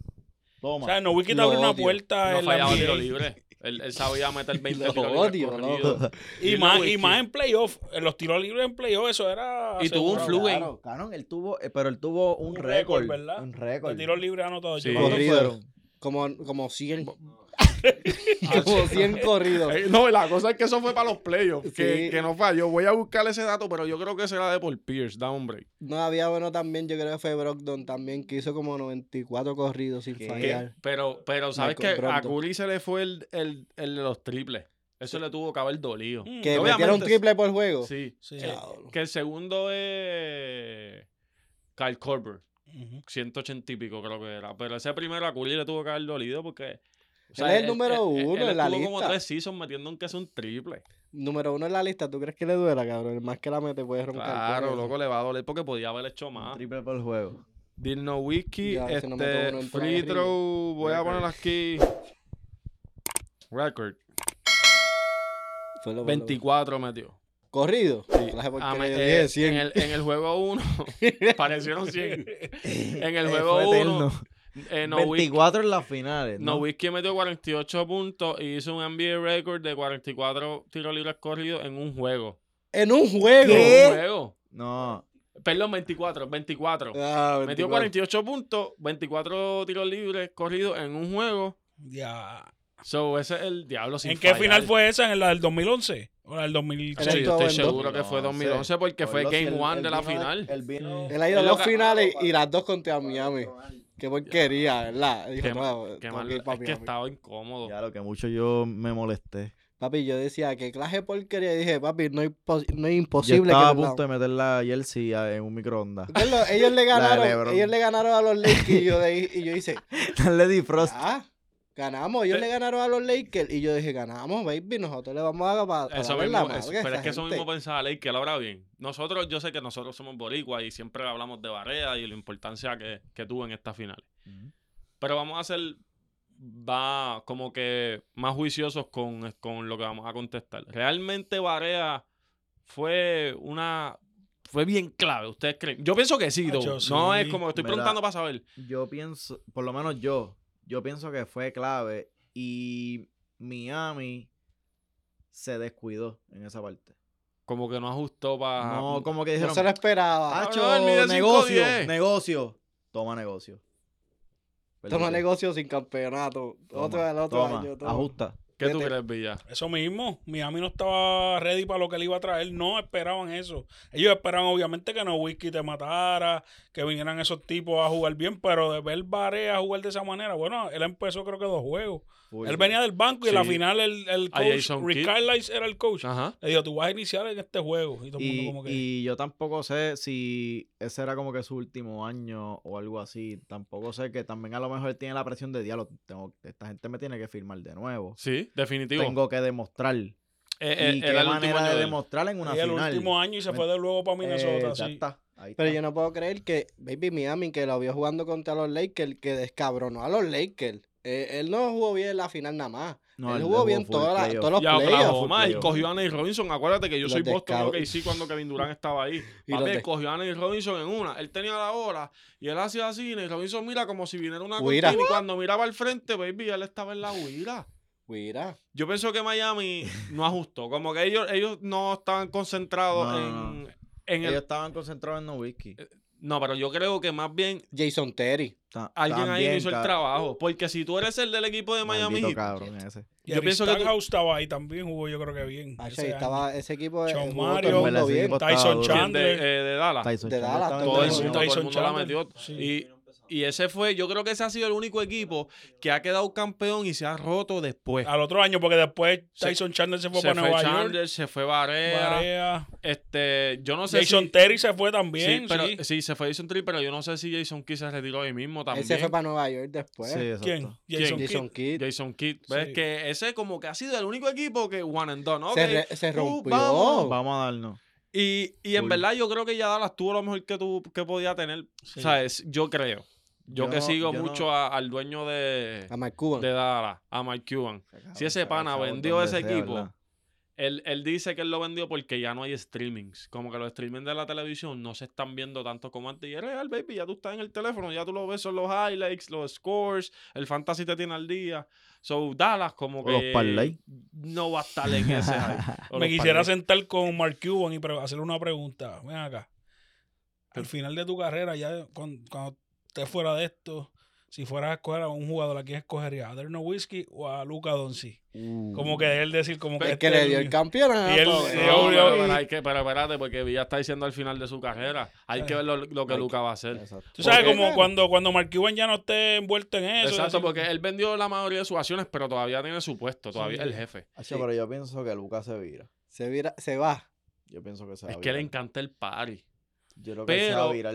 Speaker 4: O
Speaker 3: Toma.
Speaker 4: sea, No Whisky te abrió una puerta
Speaker 1: no fallaba tiro libre. Él, él sabía meter 20
Speaker 2: Lo
Speaker 1: tiros
Speaker 2: odio, loco.
Speaker 4: Y
Speaker 1: Y
Speaker 4: más, y más en playoff. En los tiros libres en playoff, eso era.
Speaker 1: Y tuvo un flu
Speaker 3: Claro, cabrón, él tuvo, eh, pero él tuvo un,
Speaker 4: Un
Speaker 3: récord,
Speaker 4: récord, ¿verdad?
Speaker 3: Un
Speaker 4: De
Speaker 3: récord.
Speaker 4: tiros libres anotados.
Speaker 1: Sí.
Speaker 3: ¿Cuántos
Speaker 2: Corrido.
Speaker 3: fueron?
Speaker 2: como, como 100. como 100 corridos.
Speaker 1: Eh, No, la cosa es que eso fue para los playoffs, que,
Speaker 2: Sí.
Speaker 1: que no falló. Voy a buscar ese dato, pero yo creo que será de Paul Pierce, da un break.
Speaker 2: No había bueno también, yo creo que fue Brogdon también, que hizo como 94 corridos sin
Speaker 3: ¿Qué?
Speaker 2: fallar.
Speaker 1: Pero, pero ¿sabes que A. Curry se le fue el, el, el de los triples. Eso le tuvo que haber dolido.
Speaker 2: Que
Speaker 1: Obviamente
Speaker 2: metieron triple por juego.
Speaker 1: Sí.
Speaker 4: Sí.
Speaker 1: Que,
Speaker 2: Diablo.
Speaker 1: que el segundo es Kyle Korver.
Speaker 4: Ujú.
Speaker 1: 180 y pico creo que era. Pero ese primero a Curry le tuvo que haber dolido porque... o
Speaker 2: Él es el número uno
Speaker 1: él
Speaker 2: en la
Speaker 1: estuvo como
Speaker 2: lista.
Speaker 1: tres seasons metiendo aunque sea un triple.
Speaker 2: Número uno en la lista, ¿tú crees que le duela, cabrón? El más que la mete puede romper.
Speaker 1: Claro, loco, le va a doler porque podía haber hecho
Speaker 3: Un
Speaker 1: más.
Speaker 3: triple por juego.
Speaker 1: Dirno Wiki,
Speaker 2: Ya,
Speaker 1: este, free throw, voy a poner aquí record,
Speaker 2: Fue lo- fue lo-
Speaker 1: 24 metió.
Speaker 2: Corrido.
Speaker 1: Sí. Ah, me- eh,
Speaker 2: dije 100.
Speaker 1: en, el, en el juego 1 parecieron 100. En el
Speaker 3: Eh,
Speaker 1: juego
Speaker 3: fue
Speaker 1: 1
Speaker 3: eterno.
Speaker 1: Eh, no, Wiki,
Speaker 3: 24 en las finales.
Speaker 1: no,
Speaker 3: ¿no?
Speaker 1: Wiki metió 48 puntos y hizo un NBA record de 44 tiros libres corridos en un juego.
Speaker 2: En un juego.
Speaker 1: En un juego.
Speaker 3: No.
Speaker 1: Perdón, 24, 24.
Speaker 2: Ah,
Speaker 1: Metió
Speaker 2: 24.
Speaker 1: 48 puntos, 24 tiros libres corridos en un juego.
Speaker 4: Ya.
Speaker 1: So, ese es el diablo sin
Speaker 4: ¿En qué
Speaker 1: fallar.
Speaker 4: final fue esa? ¿En la del 2011? ¿O la del
Speaker 2: Él
Speaker 1: Sí,
Speaker 4: 2006?
Speaker 1: yo estoy seguro que fue
Speaker 3: 2011,
Speaker 1: 2011 porque fue Game
Speaker 3: él-
Speaker 1: One
Speaker 3: él
Speaker 1: de la final.
Speaker 3: él vino-
Speaker 2: Él ha ido a dos finales y las dos contra Miami. Qué porquería, ¿verdad? Dijo,
Speaker 1: Qué
Speaker 2: no,
Speaker 1: mal- Qué mal-
Speaker 2: que
Speaker 1: es que estaba incómodo.
Speaker 3: Ya lo que mucho yo me molesté.
Speaker 2: Papi, yo decía, ¿qué clase de porquería? Y dije, papi, no, no es
Speaker 3: Yo
Speaker 2: imposible
Speaker 3: estaba a
Speaker 2: que
Speaker 3: punto de meter la jersey a- en un microondas.
Speaker 2: Ellos, lo- ellos le ganaron, ellos le ganaron a los Lakers y yo, de y yo hice,
Speaker 3: Dale defrost.
Speaker 2: ah, Ganamos, ellos
Speaker 1: Te-
Speaker 2: le ganaron a los Lakers y yo dije, ganamos, baby, nosotros le vamos a pa- para
Speaker 1: Eso mismo,
Speaker 2: la
Speaker 1: eso- pero es que eso mismo pensaba Ley, que él ahora bien. Nosotros, yo sé que nosotros somos boricuas y siempre hablamos de Barea y la importancia que, que tuvo en esta final.
Speaker 3: Ujú.
Speaker 1: Pero vamos a ser va como que más juiciosos con, con lo que vamos a contestar. Realmente Barea fue una fue bien clave, ¿ustedes creen? Yo pienso que sí,
Speaker 4: sí.
Speaker 1: no es como estoy preguntando para saber.
Speaker 3: Yo pienso, por lo menos yo, yo pienso que fue clave y Miami se descuidó en esa parte.
Speaker 1: Como que no ajustó para
Speaker 3: No, como que
Speaker 2: No
Speaker 3: dijeron,
Speaker 2: se lo esperaba.
Speaker 3: "Hacho,
Speaker 1: cinco,
Speaker 3: negocio,
Speaker 1: diez".
Speaker 3: negocio. Toma negocio.
Speaker 2: Toma negocio sin campeonato.
Speaker 3: Toma,
Speaker 2: otro el otro
Speaker 3: toma,
Speaker 2: año. toma.
Speaker 3: ajusta.
Speaker 1: ¿Qué tú crees, Villa?
Speaker 4: Eso mismo, Miami no estaba ready para lo que le iba a traer, no esperaban eso. Ellos esperaban obviamente que no whisky te matara, que vinieran esos tipos a jugar bien, pero de ver Barea jugar de esa manera, bueno, él empezó creo que dos juegos. Él venía del banco y en la final el, el coach, Rick. Carlisle era el coach.
Speaker 1: Ajá.
Speaker 4: Le dijo, tú vas a iniciar en este juego. Y todo el mundo
Speaker 3: Y,
Speaker 4: como que...
Speaker 3: y yo tampoco sé si ese era como que su último año o algo así. Tampoco sé que también a lo mejor él tiene la presión de diálogo. Tengo, esta gente me tiene que firmar de nuevo.
Speaker 1: Sí, definitivo.
Speaker 3: Tengo que demostrar.
Speaker 1: Eh, eh,
Speaker 3: y
Speaker 1: era
Speaker 3: qué manera de
Speaker 1: de
Speaker 3: demostrar en una
Speaker 4: y el
Speaker 3: final.
Speaker 4: último año y se fue de luego para Minnesota.
Speaker 3: Eh, ya
Speaker 4: sí.
Speaker 3: está. Ahí
Speaker 2: Pero
Speaker 3: está.
Speaker 2: yo no puedo creer que Baby Miami, que lo vio jugando contra los Lakers, que descabronó a los Lakers. Eh, él no jugó bien la final nada más.
Speaker 3: No,
Speaker 2: él
Speaker 3: él
Speaker 2: jugó bien toda la- todos los
Speaker 1: Y a
Speaker 2: playoffs.
Speaker 1: Oklahoma, y
Speaker 3: playoff.
Speaker 1: cogió a Nate Robinson. Acuérdate que yo
Speaker 2: Los
Speaker 1: soy Boston, que sí cuando Kevin Durant estaba ahí.
Speaker 2: Y
Speaker 1: Papi, cogió a Nate Robinson en una. Él tenía la bola y él hacía así. Nate Robinson mira como si viniera una cortina y cuando miraba al frente, baby, él estaba en la huira.
Speaker 2: Mira.
Speaker 1: Yo pienso que Miami no ajustó. Como que ellos, ellos no estaban concentrados
Speaker 3: No,
Speaker 1: en,
Speaker 3: no,
Speaker 1: en el...
Speaker 3: Ellos estaban concentrados en no whisky.
Speaker 1: No, pero yo creo que más bien
Speaker 2: Jason Terry.
Speaker 3: Ta-
Speaker 1: alguien ahí
Speaker 3: también,
Speaker 1: hizo el trabajo. Porque si tú eres el del equipo de Miami
Speaker 3: Maldito cabrón ese.
Speaker 4: Y
Speaker 1: Yo
Speaker 4: yo
Speaker 1: pienso que tú-
Speaker 4: estaba ahí también, jugó yo creo que bien.
Speaker 2: Acho,
Speaker 4: ese
Speaker 2: ahí estaba ese equipo. jugó todo
Speaker 4: Mario, Tyson
Speaker 3: estaba duro.
Speaker 1: ¿quién
Speaker 4: Chandler.
Speaker 1: de, eh, de Dallas.
Speaker 3: Tyson
Speaker 2: De Dallas,
Speaker 1: todo el mundo, todo el
Speaker 4: Tyson
Speaker 1: mundo la metió.
Speaker 4: Sí.
Speaker 1: Y, y ese fue, yo creo que ese ha sido el único equipo que ha quedado campeón y se ha roto después.
Speaker 4: Al otro año, porque después Tyson Chandler se fue
Speaker 1: se
Speaker 4: para
Speaker 1: fue
Speaker 4: Nueva York.
Speaker 1: Chandler, se fue Barea,
Speaker 4: Barea.
Speaker 1: este, yo no sé
Speaker 4: Jason
Speaker 1: si...
Speaker 4: Terry se fue
Speaker 1: Sí,
Speaker 4: también.
Speaker 1: pero,
Speaker 4: sí.
Speaker 1: sí, se fue Jason Terry, pero yo no sé si Jason Kidd se retiró ahí mismo también.
Speaker 2: Él se fue para Nueva York después.
Speaker 3: Sí, exacto.
Speaker 4: ¿Quién? Jason Kidd.
Speaker 2: Jason Kidd.
Speaker 1: Jason Kidd, ¿ves?
Speaker 4: Sí.
Speaker 1: Que ese como que ha sido el único equipo que one and done, ¿no?
Speaker 2: Se, re- se rompió.
Speaker 1: vamos.
Speaker 3: Vamos a darnos.
Speaker 1: Y, y en verdad yo creo que ya Dallas tuvo lo mejor que, tú, que podía tener,
Speaker 4: Sí.
Speaker 1: ¿sabes? Yo creo. Yo,
Speaker 3: Yo
Speaker 1: que
Speaker 3: no-
Speaker 1: sigo
Speaker 3: yo
Speaker 1: mucho
Speaker 3: no-
Speaker 1: a- al dueño de,
Speaker 2: A Mike Cuban.
Speaker 1: de Dallas, a Mike Cuban. Si ese pana vendió ese equipo, Él, él dice que él lo vendió porque ya no hay streamings. Como que los streamings de la televisión no se están viendo tanto como antes. Y es real, baby. Ya tú estás en el teléfono, ya tú lo ves, son los highlights, los scores, el fantasy te tiene al día. So, Dallas como
Speaker 3: O
Speaker 1: que
Speaker 3: los parlay.
Speaker 1: no va a estar en ese
Speaker 4: Me quisiera
Speaker 1: parlay.
Speaker 4: sentar con Mark Cuban y hacerle una pregunta. Ven acá. Al final de tu carrera, ya cuando, cuando estés fuera de esto, si fueras a escoger a un jugador, ¿a quién escogerías? ¿A Derno Whiskey o a Luca Doncic?
Speaker 3: Uh.
Speaker 4: Como que él decir, como que.
Speaker 2: el que
Speaker 4: este
Speaker 2: le
Speaker 4: es
Speaker 2: dio el campeonato.
Speaker 4: Y él- y
Speaker 1: No,
Speaker 4: él-
Speaker 1: pero, pero hay que, pero espérate, porque Villa está diciendo al final de su carrera. Hay que ver lo, lo que
Speaker 3: Hay
Speaker 1: Luca va a hacer.
Speaker 3: Exacto.
Speaker 4: Tú sabes,
Speaker 1: Porque-
Speaker 4: como cuando, cuando Mark Cuban ya no esté envuelto en eso.
Speaker 1: Exacto,
Speaker 4: decir-
Speaker 1: porque él vendió la mayoría de sus acciones, pero todavía tiene su puesto, todavía
Speaker 4: Sí.
Speaker 1: es el jefe.
Speaker 3: Hacho, Pero yo pienso que Lucas se vira.
Speaker 2: Se, vira, se va.
Speaker 3: Yo pienso que se va
Speaker 1: Es que le encanta el party.
Speaker 3: Yo creo que se va a virar.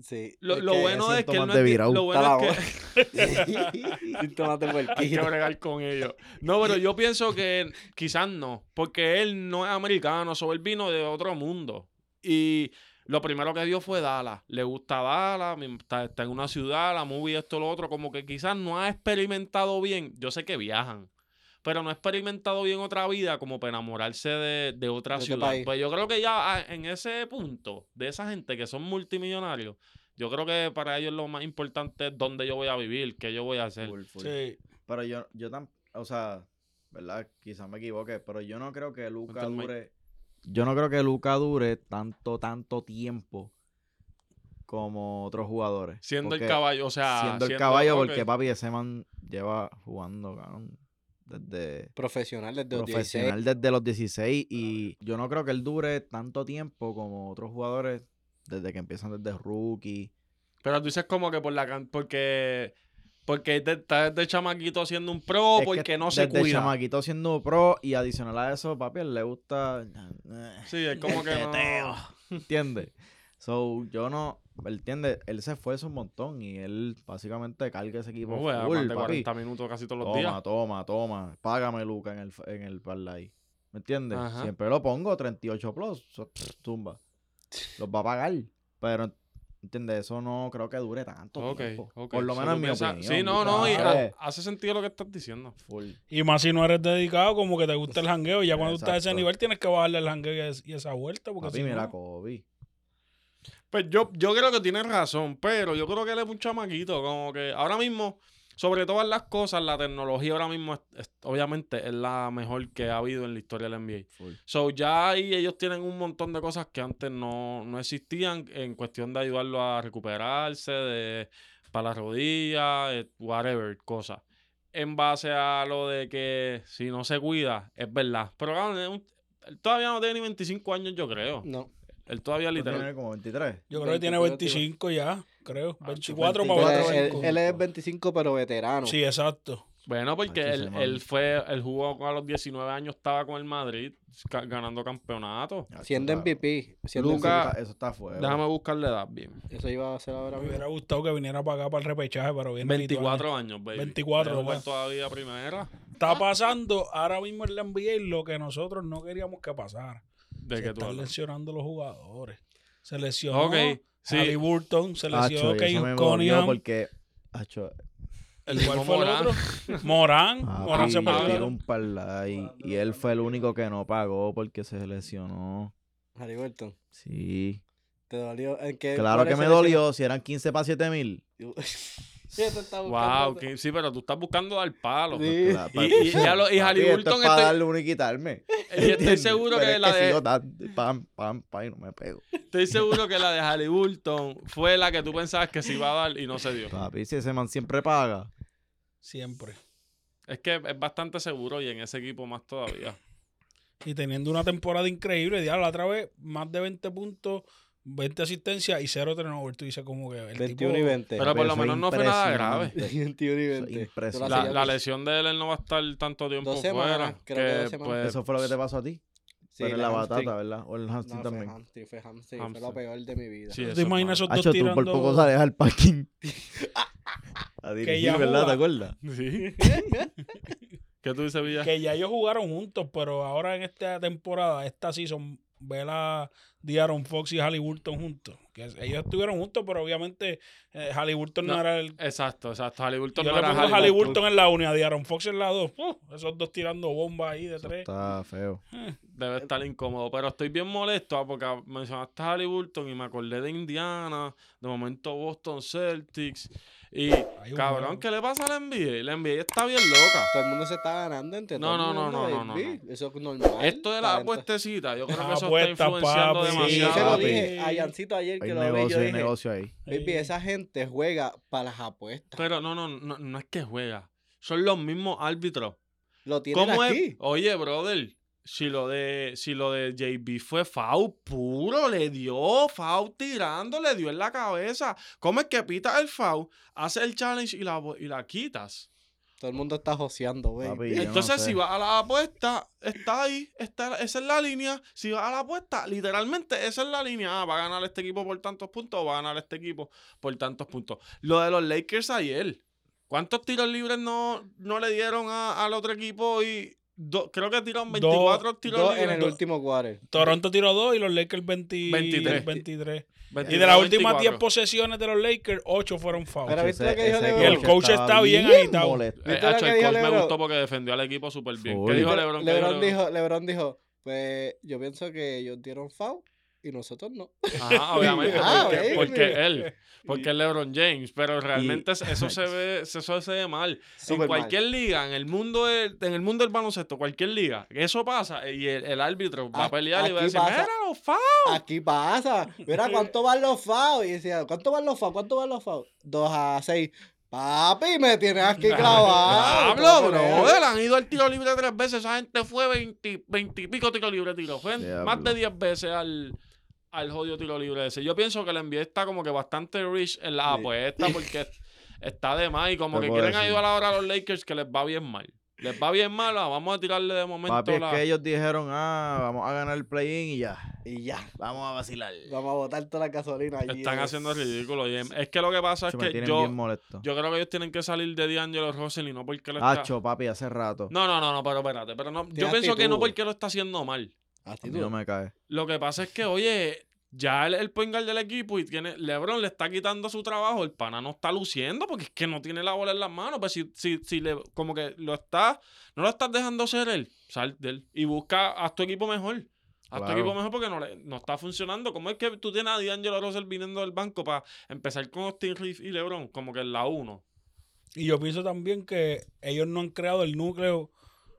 Speaker 2: Sí.
Speaker 1: Lo, bueno es que él no
Speaker 3: de
Speaker 1: es, lo bueno es que
Speaker 2: Síntomas de
Speaker 1: hay que bregar con ellos. No, pero yo pienso que quizás no, porque él no es americano, so él vino de otro mundo. Y lo primero que dio fue Dallas. Le gusta Dallas, está, está en una ciudad, la movie, esto, lo otro, como que quizás no ha experimentado bien. Yo sé que viajan, pero no ha experimentado bien otra vida como para enamorarse de, de otra
Speaker 2: De
Speaker 1: ciudad. Pues yo creo que ya ah, en ese punto, de esa gente que son multimillonarios, yo creo que para ellos lo más importante es dónde yo voy a vivir, qué yo voy a hacer.
Speaker 3: Full, full.
Speaker 4: Sí.
Speaker 3: Pero yo, yo tan, o sea, ¿verdad? Quizás me equivoque, pero yo no creo que Luca dure. Yo no creo que Luca dure tanto, tanto tiempo como otros jugadores.
Speaker 1: Siendo el caballo, o sea.
Speaker 3: Siendo el caballo, porque papi, ese man lleva jugando, cabrón, desde
Speaker 2: Profesional desde los 16.
Speaker 3: profesional desde los 16 y yo no creo que él dure tanto tiempo como otros jugadores desde que empiezan desde rookie.
Speaker 1: Pero tú dices como que por la can- porque. Porque está desde chamaquito siendo un pro,
Speaker 3: Es que
Speaker 1: porque no se
Speaker 3: desde
Speaker 1: cuida.
Speaker 3: chamaquito siendo pro y adicional a eso, papi, él le gusta
Speaker 1: Sí, es como que no.
Speaker 3: ¿entiendes? So, yo no, ¿entiendes? Él se esfuerza un montón y él básicamente carga ese equipo
Speaker 1: No, juega
Speaker 3: full,
Speaker 1: más de
Speaker 3: papi.
Speaker 1: 40 minutos casi todos los
Speaker 3: Toma,
Speaker 1: días.
Speaker 3: toma, toma. Págame, Luca, en el, en el parlay. ¿Me entiendes?
Speaker 1: Ajá.
Speaker 3: Siempre lo pongo 38 plus. so, pff, tumba. Los va a pagar. Pero, ¿entiendes? Eso no creo que dure tanto
Speaker 1: Ok,
Speaker 3: tiempo.
Speaker 1: ok.
Speaker 3: Por lo menos en mi opinión.
Speaker 1: Sí, no, no, y ha- hace sentido lo que estás diciendo.
Speaker 3: full.
Speaker 4: Y más si no eres dedicado, como que te gusta el jangueo. Y ya cuando estás a ese
Speaker 3: Exacto.
Speaker 4: nivel tienes que bajarle el jangueo y esa vuelta. Porque
Speaker 3: Papi,
Speaker 4: si
Speaker 3: mira,
Speaker 4: no-
Speaker 3: Kobe.
Speaker 1: Pues yo, yo creo que tienes razón, pero yo creo que él es un chamaquito. Como que ahora mismo, sobre todas las cosas, la tecnología ahora mismo, es- es- obviamente, es la mejor que ha habido en la historia del NBA. So, ya ahí ellos tienen un montón de cosas que antes no, no existían en cuestión de ayudarlo a recuperarse, de, para las rodillas, eh, whatever, cosas. En base a lo de que si no se cuida, es verdad. Pero un- él todavía no tiene ni 25 años, yo creo.
Speaker 2: No.
Speaker 1: Él todavía
Speaker 3: ¿Cuánto
Speaker 1: literal.
Speaker 3: tiene? como 23.
Speaker 4: Yo creo que tiene
Speaker 2: 24,
Speaker 4: 25 ya, creo.
Speaker 1: Ah,
Speaker 4: 24
Speaker 3: 24,
Speaker 4: para
Speaker 2: Él,
Speaker 3: cuatro,
Speaker 2: él-
Speaker 4: 25.
Speaker 2: él es 25, pero veterano.
Speaker 4: Sí, exacto.
Speaker 1: Bueno, porque él, él fue, él jugó a los 19 años, estaba con el Madrid ganando campeonato.
Speaker 3: Ya,
Speaker 2: Siendo MVP. Siendo
Speaker 1: Luca-
Speaker 3: Eso está, eso está fuera.
Speaker 1: Déjame buscarle edad bien.
Speaker 2: Eso iba a ser ahora
Speaker 4: Me hubiera gustado que viniera para acá para el repechaje, pero viene
Speaker 1: 24 años, baby.
Speaker 4: 24,
Speaker 1: Debe jugar
Speaker 4: ¿verdad?
Speaker 1: todavía primera.
Speaker 4: Está pasando ahora mismo en la NBA lo que nosotros no queríamos que pasara.
Speaker 1: De
Speaker 4: Se
Speaker 1: que tú
Speaker 4: están
Speaker 1: hablas.
Speaker 4: lesionando los jugadores. Se lesionó
Speaker 1: Ok, sí.
Speaker 4: Halliburton, se lesionó Kevin Cunningham.
Speaker 3: porque... Acho,
Speaker 1: El
Speaker 4: ¿Cuál
Speaker 1: mismo
Speaker 4: fue el
Speaker 1: Morán.
Speaker 4: otro? Morán. Morán se perdió.
Speaker 3: un parlay y él fue el único que no pagó porque se lesionó.
Speaker 2: Haliburton.
Speaker 3: Sí.
Speaker 2: ¿Te dolió? ¿En qué-
Speaker 3: Claro que me dolió. Si eran 15 para 7 mil.
Speaker 2: Está
Speaker 1: Wow, que- sí, pero tú estás buscando dar palo.
Speaker 2: Sí.
Speaker 3: Claro,
Speaker 1: Y, y, ya lo- y Halliburton,
Speaker 3: es para
Speaker 1: estoy,
Speaker 3: darle uno y quitarme.
Speaker 1: y estoy seguro
Speaker 3: Pero
Speaker 1: que
Speaker 3: es
Speaker 1: la de,
Speaker 3: sigo tan- pam, pam, pam, y no me pego.
Speaker 1: estoy seguro que la de Halliburton fue la que tú pensabas que se iba a dar y no se dio.
Speaker 3: Papi, si ese man siempre paga.
Speaker 4: Siempre.
Speaker 1: Es que es bastante seguro y en ese equipo más todavía.
Speaker 4: Y teniendo una temporada increíble, la otra vez, más de 20 puntos, 20 asistencias y 0 turnover. Tú dices como que el
Speaker 2: 21
Speaker 4: tipo-
Speaker 2: y 20.
Speaker 1: Pero por lo menos no fue nada grave.
Speaker 3: impresionante.
Speaker 2: 21 y
Speaker 3: Eso es
Speaker 2: 20.
Speaker 3: impresionante.
Speaker 1: La, la lesión de él, él no va a estar tanto tiempo
Speaker 2: Dos semanas,
Speaker 1: fuera.
Speaker 2: creo que dos semanas.
Speaker 1: pues,
Speaker 3: Eso fue lo que te pasó a ti.
Speaker 2: Sí,
Speaker 3: Pero en la
Speaker 2: hamstring.
Speaker 3: batata, ¿verdad? O el hamstring
Speaker 2: No, fue
Speaker 3: también.
Speaker 2: hamstring, fue hamstring. Fue
Speaker 1: Hamstring.
Speaker 2: lo peor de mi vida.
Speaker 1: Sí,
Speaker 4: ¿Tú
Speaker 1: eso
Speaker 4: te imaginas esos dos
Speaker 3: Hacho, tú por
Speaker 4: tirando?
Speaker 3: poco sales al parking. a dirigir, ¿verdad? ¿Te acuerdas?
Speaker 1: Sí. ¿Qué tú dices, Villa?
Speaker 4: Que ya ellos jugaron juntos, pero ahora en esta temporada, esta season, ver a Diaron Fox y Halliburton juntos. Que ellos estuvieron juntos, pero obviamente eh, Halliburton no,
Speaker 1: No,
Speaker 4: era el.
Speaker 1: Exacto, exacto. Halliburton
Speaker 4: Yo
Speaker 1: no
Speaker 4: le pongo
Speaker 1: Halliburton.
Speaker 4: Halliburton en la 1 y a Diaron Fox en la 2. esos dos tirando bombas ahí de
Speaker 3: Eso
Speaker 4: tres.
Speaker 3: está feo.
Speaker 1: Debe estar incómodo. Pero estoy bien molesto ah, porque mencionaste a Halliburton y me acordé de Indiana, de momento Boston Celtics. Y, cabrón. ¿qué le pasa a la NBA? La NBA está bien loca.
Speaker 2: Todo el mundo se está ganando entre
Speaker 1: No, no, no, no, no,
Speaker 2: Eso es normal.
Speaker 1: Esto de la
Speaker 2: Talento.
Speaker 1: apuestecita, yo creo que eso
Speaker 4: apuesta,
Speaker 1: está influenciando
Speaker 4: papi.
Speaker 2: Sí,
Speaker 1: demasiado.
Speaker 2: se lo dije a Yancito ayer
Speaker 3: Hay
Speaker 2: que lo vi. Yo
Speaker 3: negocio, hay
Speaker 2: dije,
Speaker 3: negocio ahí.
Speaker 2: baby, esa gente juega para las apuestas.
Speaker 1: Pero no, no, no, no es que juega. Son los mismos árbitros.
Speaker 2: Lo tienen
Speaker 1: ¿Cómo
Speaker 2: aquí.
Speaker 1: es? Oye, brother, si lo de si lo de JB fue foul puro, le dio foul tirando, le dio en la cabeza. ¿Cómo es que pitas el foul, haces el challenge y la, y la quitas?
Speaker 2: Todo el mundo está joseando,
Speaker 3: no
Speaker 1: Entonces,
Speaker 3: sé.
Speaker 1: si vas a la apuesta, está ahí, está, esa es la línea. Si vas a la apuesta, literalmente esa es la línea. Ah, va a ganar este equipo por tantos puntos o va a ganar este equipo por tantos puntos. Lo de los Lakers ayer. ¿Cuántos tiros libres no, no le dieron a- al otro equipo? Y do- creo que tiraron 24 tiros
Speaker 2: en el
Speaker 1: Do-
Speaker 2: último quarter.
Speaker 4: Toronto tiró 2 y los Lakers 20
Speaker 1: 23.
Speaker 4: 23. Y
Speaker 1: 23,
Speaker 4: de las últimas 10
Speaker 1: 24.
Speaker 4: posesiones de los Lakers, 8 fueron fouls.
Speaker 2: Pero ¿viste lo que dijo LeBron?
Speaker 4: Y el coach está bien agitado.
Speaker 1: Eh,
Speaker 2: ¿Viste lo
Speaker 1: hacho,
Speaker 2: que
Speaker 1: el
Speaker 2: dijo
Speaker 1: coach me gustó porque defendió al equipo súper bien. ¿Qué dijo
Speaker 2: Le-
Speaker 1: LeBron? ¿Qué
Speaker 2: LeBron
Speaker 1: dijo
Speaker 2: dijo, LeBron dijo, pues yo pienso que ellos dieron foul y nosotros no.
Speaker 1: Ajá, obviamente.
Speaker 2: Ah,
Speaker 1: porque, él. Porque es LeBron James. Pero realmente es- eso se ve, eso se ve mal. en
Speaker 2: mal.
Speaker 1: cualquier liga, en el mundo del, en el mundo del baloncesto, cualquier liga, eso pasa y el, el árbitro va a
Speaker 2: Aquí-
Speaker 1: pelear y va a decir,
Speaker 2: pasa.
Speaker 1: mira los fouls.
Speaker 2: Aquí pasa. Mira cuánto van los fouls. Y decía, ¿cuánto van los fouls? ¿Cuánto van los fouls? 2 a 6. Papi, me tienes aquí clavado.
Speaker 1: Hablo, brother. Han ido al tiro libre tres veces. Esa gente fue 20, 20 y pico tiro libre tiro. Fue más de 10 veces al, al jodido tiro libre ese. Yo pienso que el NBA está como que bastante rich en la
Speaker 2: Sí.
Speaker 1: apuesta porque está de más y como
Speaker 3: Te
Speaker 1: que quieren
Speaker 3: decir.
Speaker 1: ayudar ahora a los Lakers que les va bien mal. Les va bien mala, vamos a tirarle de momento
Speaker 3: Papi, es
Speaker 1: la...
Speaker 3: que ellos dijeron, ah, vamos a ganar el play-in y ya.
Speaker 2: Y ya.
Speaker 3: Vamos a vacilar.
Speaker 2: Vamos a botar toda la gasolina allí.
Speaker 1: Están
Speaker 2: eh.
Speaker 1: haciendo el ridículo. y Es que lo que pasa es
Speaker 3: Se
Speaker 1: que yo,
Speaker 3: bien molesto.
Speaker 1: yo creo que ellos tienen que salir de D'Angelo Russell y no porque lo está...
Speaker 3: Hacho, papi, hace rato.
Speaker 1: No, no, no, no, pero espérate. Pero no, yo pienso que no porque lo está haciendo mal.
Speaker 3: A
Speaker 2: Actitud.
Speaker 3: mí no me cae.
Speaker 1: Lo que pasa es que, oye, ya el, el point guard del equipo y tiene. LeBron le está quitando su trabajo. El pana no está luciendo porque es que no tiene la bola en las manos. Pues si, si, si le, como que lo está. No lo estás dejando ser él. Sal de él. Y busca a tu equipo mejor. A tu equipo mejor porque no, le, no está funcionando. ¿Cómo es que tú tienes a D'Angelo Russell viniendo del banco para empezar con Austin Reeves y LeBron? Como que en la 1.
Speaker 4: Y yo pienso también que ellos no han creado el núcleo.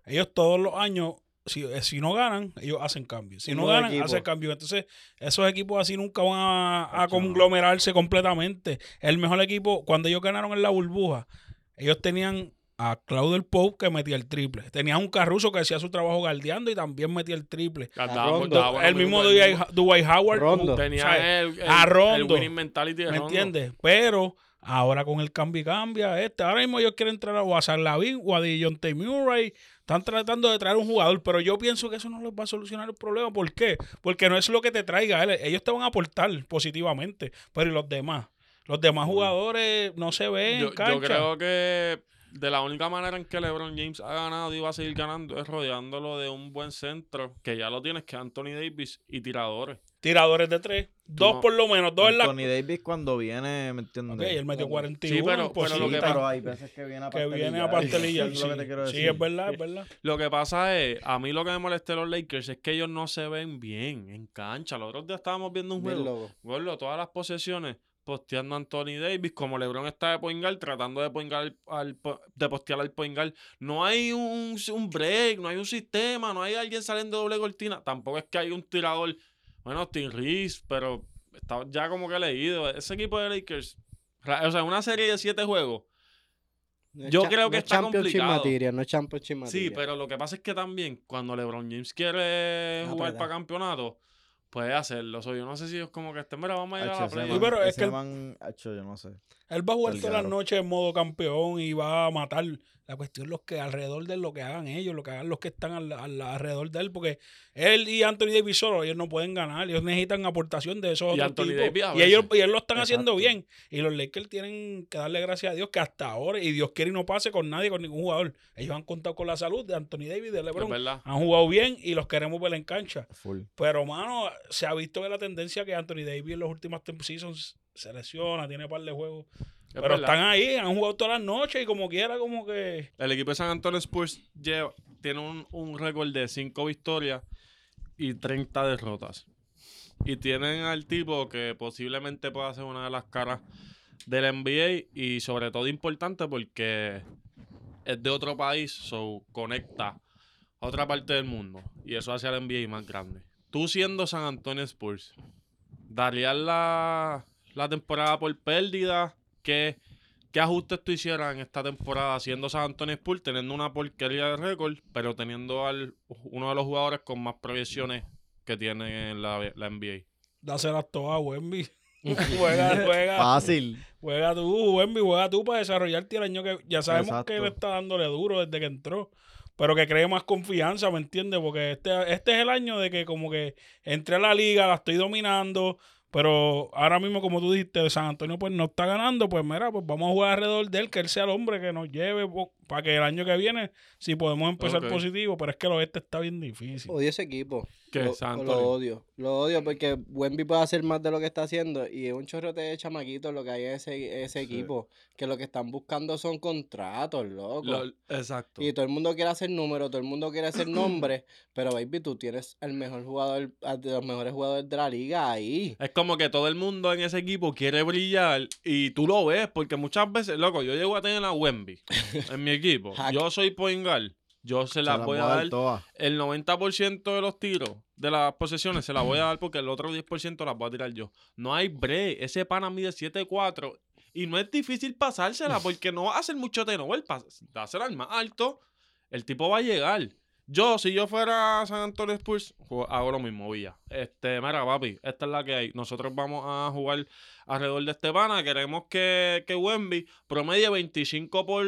Speaker 4: Ellos todos los años, si, eh, si no ganan, ellos hacen cambios. Si no ganan,
Speaker 2: equipo.
Speaker 4: hacen cambios. Entonces, esos equipos así nunca van a, conglomerarse completamente. El mejor equipo, cuando ellos ganaron en la burbuja, ellos tenían a Claudio Pope que metía el triple. Tenían un Carruso que hacía su trabajo guardeando y también metía el triple.
Speaker 2: Rondo.
Speaker 4: el mismo Dwight Howard.
Speaker 2: Rondo.
Speaker 1: Tenía el, el,
Speaker 4: a
Speaker 1: el
Speaker 4: Rondo.
Speaker 1: winning mentality de
Speaker 4: ¿Me entiendes? Pero ahora con el cambio y cambia, este, ahora mismo ellos quieren o a San Lavín o a Dejounte Murray. Están tratando de traer un jugador, pero yo pienso que eso no les va a solucionar el problema. ¿Por qué? Porque no es lo que te traiga él. Ellos te van a aportar positivamente, pero ¿y los demás? Los demás jugadores no se ven
Speaker 1: Yo,
Speaker 4: en
Speaker 1: yo
Speaker 4: cancha.
Speaker 1: creo que de la única manera en que LeBron James ha ganado y va a seguir ganando es rodeándolo de un buen centro, que ya lo tienes, que es Anthony Davis y tiradores.
Speaker 4: Tiradores de tres. Dos
Speaker 1: no-
Speaker 4: por lo menos. Dos en la...
Speaker 3: Anthony Davis cuando viene, ¿me entiendes?
Speaker 4: Ok, él metió
Speaker 2: Sí,
Speaker 4: 41.
Speaker 1: pero- pero lo
Speaker 3: Sí,
Speaker 1: que
Speaker 3: pero
Speaker 1: pa-
Speaker 3: hay veces que viene a
Speaker 4: que viene a
Speaker 3: pastelillar. es
Speaker 4: Sí,
Speaker 3: lo que te quiero
Speaker 4: Sí, es verdad, es verdad.
Speaker 1: Lo que pasa es, a mí lo que me molesta de los Lakers es que ellos no se ven bien en cancha. Los otros días estábamos viendo un juego. Gordo, todas las posesiones posteando a Anthony Davis, como LeBron está de point guard, tratando de, point guard al, de postear al point guard. No hay un, un break, no hay un sistema, no hay alguien saliendo de doble cortina. Tampoco es que hay un tirador, bueno, Tim Reeves, pero está ya como que leído. Ese equipo de Lakers, o sea, una serie de siete juegos.
Speaker 2: No
Speaker 1: Yo creo
Speaker 2: no
Speaker 1: que
Speaker 2: es
Speaker 1: está complicado.
Speaker 2: material, no es Championship
Speaker 1: Sí,
Speaker 2: material.
Speaker 1: pero lo que pasa es que también cuando LeBron James quiere
Speaker 2: Ah,
Speaker 1: jugar para campeonato, puede hacerlo. So, yo no sé si es como que estén, mira, vamos a ir a la playa.
Speaker 4: Sí, pero es que el-
Speaker 3: man, yo no sé.
Speaker 4: Él va a jugar todas las noches en modo campeón y va a matar. La cuestión es los que alrededor de él, lo que hagan ellos, lo que hagan los que están al- al- alrededor de él, porque él y Anthony Davis solo, ellos no pueden ganar, ellos necesitan aportación de esos
Speaker 1: Y
Speaker 4: otros
Speaker 1: Anthony
Speaker 4: tipos.
Speaker 1: Davis
Speaker 4: y ellos, y ellos lo están haciendo bien. Y los Lakers tienen que darle gracias a Dios que hasta ahora, y Dios quiere y no pase con nadie, con ningún jugador. Ellos han contado con la salud de Anthony Davis, de LeBron. Han jugado bien y los queremos ver en cancha.
Speaker 3: Full.
Speaker 4: Pero, mano, se ha visto que la tendencia que Anthony Davis en los últimos seasons se lesiona, tiene par de juegos.
Speaker 1: Es
Speaker 4: Pero
Speaker 1: verdad.
Speaker 4: están ahí, han jugado todas las noches y como quiera, como que.
Speaker 1: El equipo de San Antonio Spurs lleva, tiene un, un récord de 5 victorias y 30 derrotas. Y tienen al tipo que posiblemente pueda ser una de las caras del NBA y sobre todo importante porque es de otro país, so conecta a otra parte del mundo y eso hace al NBA más grande. Tú siendo San Antonio Spurs, ¿darías la, la temporada por pérdida? ¿Qué, ¿Qué ajustes tú hicieras en esta temporada siendo San Antonio Spurs, teniendo una porquería de récord, pero teniendo al, uno de los jugadores con más proyecciones que tiene la, la NBA?
Speaker 4: Dáselas todas a Wemby. juega, juega,
Speaker 3: Fácil.
Speaker 4: juega tú, Wemby, juega tú para desarrollarte el año que ya sabemos
Speaker 3: Exacto.
Speaker 4: que él está dándole duro desde que entró. Pero que cree más confianza, ¿me entiendes? Porque este, este es el año de que como que entré a la liga, la estoy dominando, pero ahora mismo, como tú dijiste, San Antonio pues no está ganando, pues mira, pues vamos a jugar alrededor de él, que él sea el hombre que nos lleve po- para que el año que viene, si podemos empezar positivo, pero es que el oeste está bien difícil.
Speaker 2: Odio ese equipo.
Speaker 1: ¿Qué,
Speaker 2: Lo,
Speaker 1: San
Speaker 2: lo
Speaker 1: Antonio?
Speaker 2: odio. Lo odio porque Wemby puede hacer más de lo que está haciendo y es un chorrote de chamaquitos lo que hay en ese, ese equipo. Que lo que están buscando son contratos, loco.
Speaker 1: Lo- exacto.
Speaker 2: Y todo el mundo quiere hacer números, todo el mundo quiere hacer nombres, pero baby, tú tienes el mejor jugador, de los mejores jugadores de la liga ahí.
Speaker 1: Es como que todo el mundo en ese equipo quiere brillar y tú lo ves, porque muchas veces, loco, yo llego a tener a Wemby en mi equipo. Yo soy point guard. Yo se la voy a dar
Speaker 3: todas.
Speaker 1: el 90% de los tiros de las posesiones se las voy a dar porque el otro 10% las voy a tirar yo. No hay break. Ese pana mide 7'4 y no es difícil pasársela porque no va a hacer mucho turnover. pas- Dásela al más alto. El tipo va a llegar. Yo, si yo fuera San Antonio Spurs, hago lo mismo, Villa. Este, mira, papi, esta es la que hay. Nosotros vamos a jugar alrededor de este pana. Queremos que, que Wemby promedie 25 por,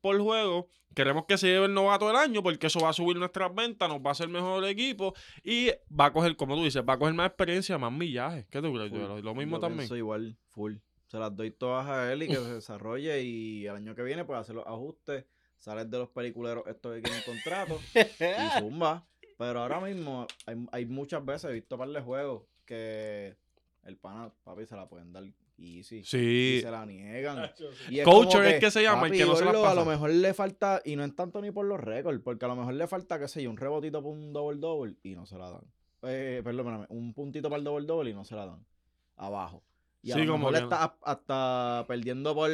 Speaker 1: por juego. Queremos que se lleve el novato del año porque eso va a subir nuestras ventas, nos va a hacer mejor equipo y va a coger, como tú dices, va a coger más experiencia, más millaje. ¿Qué tú crees,
Speaker 3: Full.
Speaker 1: Lo mismo
Speaker 3: Yo
Speaker 1: también.
Speaker 3: pienso igual, full. Se las doy todas a él y que se desarrolle y el año que viene pues hacer los ajustes, sales de los peliculeros estos que quieren contrato y zumba. Pero ahora mismo hay, hay muchas veces, he visto par de juegos que el pana, papi, se la pueden dar easy. Y
Speaker 1: Sí.
Speaker 3: se la niegan. Y
Speaker 1: Coacher
Speaker 3: como
Speaker 1: es que se llama, el que no se las
Speaker 3: Gordo, A
Speaker 1: pasa.
Speaker 3: lo mejor le falta, y no es tanto ni por los récords, porque a lo mejor le falta, qué sé yo, un rebotito por un double-double y no se la dan. Eh, perdón, perdóname, un puntito para el double-double y no se la dan. Abajo. Y a
Speaker 1: Sí,
Speaker 3: lo
Speaker 1: como
Speaker 3: mejor
Speaker 1: que
Speaker 3: está hasta perdiendo por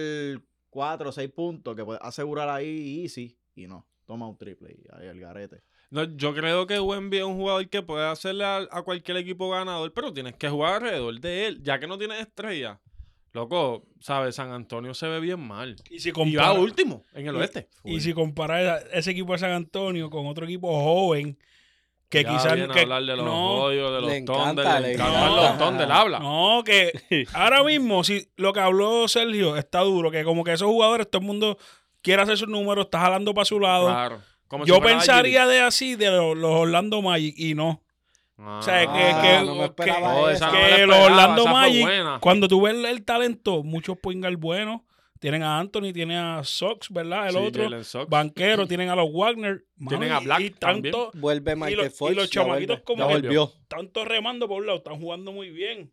Speaker 3: 4 o 6 puntos, que puede asegurar ahí easy, y no. Toma un triple y ahí el garete.
Speaker 1: No, yo creo que Wemby es un jugador que puede hacerle a, a cualquier equipo ganador, pero tienes que jugar alrededor de él, ya que no tienes estrella. Loco, ¿sabes? San Antonio se ve bien mal.
Speaker 4: Y si
Speaker 1: Y va
Speaker 4: compara,
Speaker 1: último en el
Speaker 4: y-
Speaker 1: oeste.
Speaker 4: y si comparas ese equipo de San Antonio con otro equipo joven, que
Speaker 1: Ya
Speaker 4: quizás
Speaker 1: viene a
Speaker 4: que-
Speaker 1: hablar de los
Speaker 4: no,
Speaker 1: de los
Speaker 2: Le encanta, le
Speaker 1: los Thunder, habla.
Speaker 4: No, que ahora mismo, si lo que habló Sergio está duro, que como que esos jugadores, todo el mundo quiere hacer sus números, está jalando para su lado.
Speaker 1: Claro. Como
Speaker 4: Yo pensaría de así de los, los Orlando Magic y no.
Speaker 1: Ah.
Speaker 4: O sea, que,
Speaker 2: Ah,
Speaker 4: que,
Speaker 2: no
Speaker 4: que-
Speaker 1: no
Speaker 4: que los Orlando Magic,
Speaker 1: buena.
Speaker 4: cuando tú ves el talento, muchos poingal buenos. Tienen a Anthony, tienen a Sox, ¿verdad? El
Speaker 1: Sí,
Speaker 4: otro. Banquero, tienen a los Wagner. mano,
Speaker 1: Tienen a
Speaker 4: y-
Speaker 1: Black
Speaker 4: y
Speaker 1: también.
Speaker 4: tanto,
Speaker 2: Vuelve Michael
Speaker 4: los- y
Speaker 2: Fox.
Speaker 4: los
Speaker 2: ya
Speaker 4: chamaquitos como que- tanto remando por un lado, están jugando muy bien.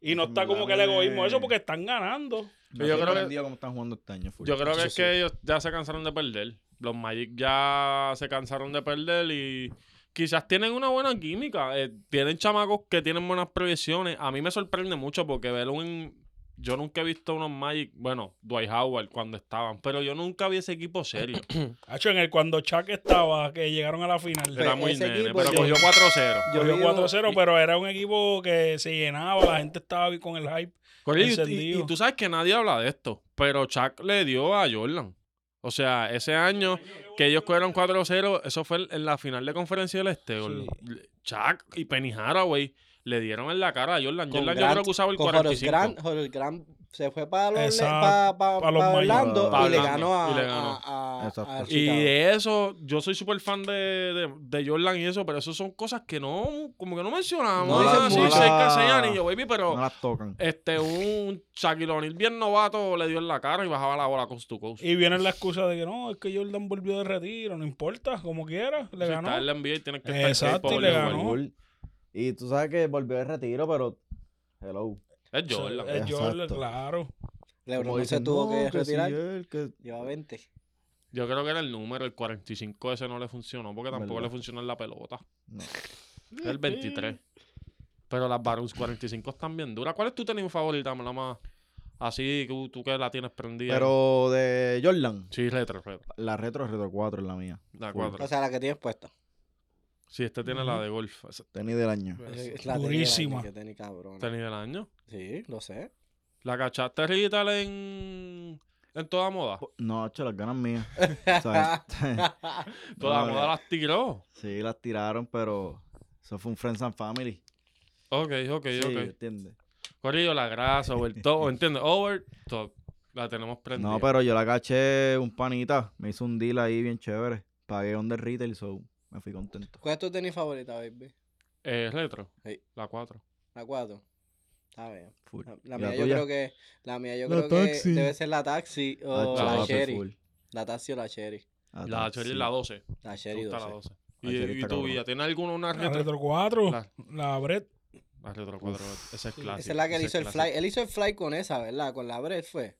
Speaker 4: Y no está como que el egoísmo eso porque están ganando.
Speaker 1: Yo creo que-
Speaker 3: cómo están jugando este año.
Speaker 1: Yo creo que
Speaker 2: Eso
Speaker 1: es
Speaker 2: sí.
Speaker 1: que ellos ya se cansaron de perder. Los Magic ya se cansaron de perder y quizás tienen una buena química. Eh, tienen chamacos que tienen buenas proyecciones. A mí me sorprende mucho porque ver un... Yo nunca he visto unos Magic, bueno, Dwight Howard cuando estaban, pero yo nunca vi ese equipo serio.
Speaker 4: Hacho, en el cuando Chuck estaba, que llegaron a la final.
Speaker 2: Pero
Speaker 1: Era muy
Speaker 2: ese
Speaker 1: nene,
Speaker 2: equipo
Speaker 1: pero
Speaker 2: yo-
Speaker 1: cogió 4-0.
Speaker 2: Yo
Speaker 4: Cogió
Speaker 2: vi
Speaker 4: 4-0,
Speaker 1: y-
Speaker 4: pero era un equipo que se llenaba, la gente estaba con el hype.
Speaker 1: Y- y,
Speaker 4: encendido.
Speaker 1: y tú sabes que nadie habla de esto, pero Chuck le dio a Jordan. O sea, ese año que ellos cogieron 4-0, eso fue en la final de conferencia del Este. gordo. Chuck y Penny Haraway le dieron en la cara a Jordan.
Speaker 2: Con
Speaker 1: Jordan yo
Speaker 2: Grant-
Speaker 1: creo que usaba el
Speaker 2: con Horace
Speaker 1: 45.
Speaker 2: Grant, Horace Grant se fue para los,
Speaker 4: Exacto,
Speaker 2: pa- pa-
Speaker 4: pa' los
Speaker 2: pa'
Speaker 4: Magic.
Speaker 2: Orlando
Speaker 1: Pa'
Speaker 2: y le ganó a,
Speaker 1: y le ganó.
Speaker 2: a- a-
Speaker 3: Exacto.
Speaker 2: a
Speaker 1: Y de eso, yo soy súper fan de, de, de Jordan y eso, pero eso son cosas que no, como que no mencionamos.
Speaker 2: No
Speaker 1: No
Speaker 2: dicen
Speaker 1: así,
Speaker 2: mucho.
Speaker 1: cerca anillos, baby, pero
Speaker 3: No las tocan.
Speaker 1: este, un Shaquille O'Neal bien novato le dio en la cara y bajaba la bola coast to coast.
Speaker 4: Y viene la excusa de que no, es que Jordan volvió de retiro, no importa, como quiera, le
Speaker 1: Si
Speaker 4: ganó.
Speaker 1: está en la NBA tienes que estar
Speaker 4: Exacto, y le ganó.
Speaker 1: jugar.
Speaker 3: Y tú sabes que volvió de retiro, pero. Hello.
Speaker 1: Es Jordan.
Speaker 4: Es Jordan, claro.
Speaker 2: LeBron se tuvo
Speaker 3: no,
Speaker 2: que
Speaker 3: que sí,
Speaker 2: retirar.
Speaker 3: él, que-
Speaker 2: Lleva 20.
Speaker 1: Yo creo que era el número, el 45 ese no le funcionó porque tampoco
Speaker 3: ¿Verdad?
Speaker 1: le funcionó en la pelota.
Speaker 3: No.
Speaker 1: Es el 23. Pero las Barons 45 están bien duras. ¿Cuál es tu tenis favorita, la más así que tú, tú que la tienes prendida?
Speaker 3: Pero de Jordan,
Speaker 1: Sí, retro, retro.
Speaker 3: la retro es retro 4 es la mía.
Speaker 1: La
Speaker 3: Full.
Speaker 1: 4.
Speaker 2: O sea, la que tienes puesta.
Speaker 1: Sí, este tiene la de golf.
Speaker 3: Tenis del año.
Speaker 2: Es la tenis
Speaker 4: Durísima.
Speaker 2: Que tenis cabrón.
Speaker 1: tenis del año.
Speaker 2: Sí, lo sé.
Speaker 1: ¿La cachaste Rital en, en toda moda?
Speaker 3: No, hecho, las ganas mías. ¿Sabes?
Speaker 1: Toda
Speaker 3: No,
Speaker 1: moda las tiró.
Speaker 3: sí, las tiraron, pero eso fue un Friends and Family.
Speaker 1: Ok, ok,
Speaker 3: sí,
Speaker 1: ok.
Speaker 3: ¿entiendes?
Speaker 1: Corrillo, la grasa, over top, ¿entiendes? Over top. La tenemos prendida.
Speaker 3: No, pero yo la caché un panita. Me hizo un deal ahí bien chévere. Pagué on the retail, so me fui contento.
Speaker 2: ¿Cuál es tu tenis favorita, baby?
Speaker 1: Eh, retro.
Speaker 2: Sí.
Speaker 1: La 4.
Speaker 2: La 4. Está bien.
Speaker 3: Full.
Speaker 2: La, la
Speaker 3: ¿Y
Speaker 2: mía
Speaker 3: la
Speaker 2: yo
Speaker 3: tuya?
Speaker 2: creo que la mía yo
Speaker 3: La
Speaker 2: creo que
Speaker 3: taxi.
Speaker 2: debe ser la taxi o
Speaker 3: Hacho,
Speaker 2: la
Speaker 3: full.
Speaker 2: La taxi o la cherry.
Speaker 3: Ah,
Speaker 1: La
Speaker 3: taxi.
Speaker 1: Cherry la 12.
Speaker 2: La cherry
Speaker 1: gusta la
Speaker 2: 12.
Speaker 1: 12.
Speaker 3: La
Speaker 1: ¿Y, y tu vida? ¿Tiene alguna una
Speaker 4: La
Speaker 1: retro?
Speaker 4: Retro 4,
Speaker 1: La-
Speaker 4: la Brett.
Speaker 1: La retro 4. Esa es clásica.
Speaker 2: Esa es la que él hizo el fly. Él hizo el fly con esa, ¿verdad? Con la Bread fue.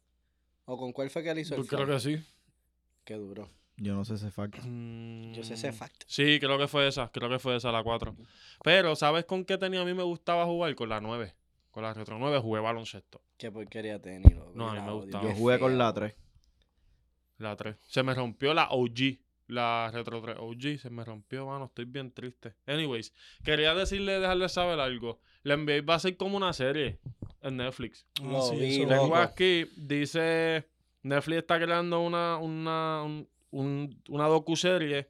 Speaker 2: ¿O con cuál fue que él hizo el
Speaker 1: Yo
Speaker 2: fly?
Speaker 1: creo que sí.
Speaker 2: Qué duro.
Speaker 3: Yo no sé ese fact.
Speaker 2: Yo sé ese
Speaker 1: Mm,
Speaker 2: fact.
Speaker 1: Sí, creo que fue esa. Creo que fue esa, la 4. Pero, ¿sabes con qué tenía a mí me gustaba jugar? Con la 9. Con la retro 9 jugué baloncesto.
Speaker 2: Qué porquería tenis, loco.
Speaker 1: No, a mí me gustaba.
Speaker 3: Yo jugué con la 3.
Speaker 1: La 3. Se me rompió la OG. La Retro 3 OG se me rompió, mano. Estoy bien triste. Anyways, quería decirle, dejarle saber algo. La NBA va a ser como una serie en Netflix.
Speaker 4: Ah, sí,
Speaker 2: vi.
Speaker 1: Tengo aquí, dice, Netflix está creando una, una, un- un- una docuserie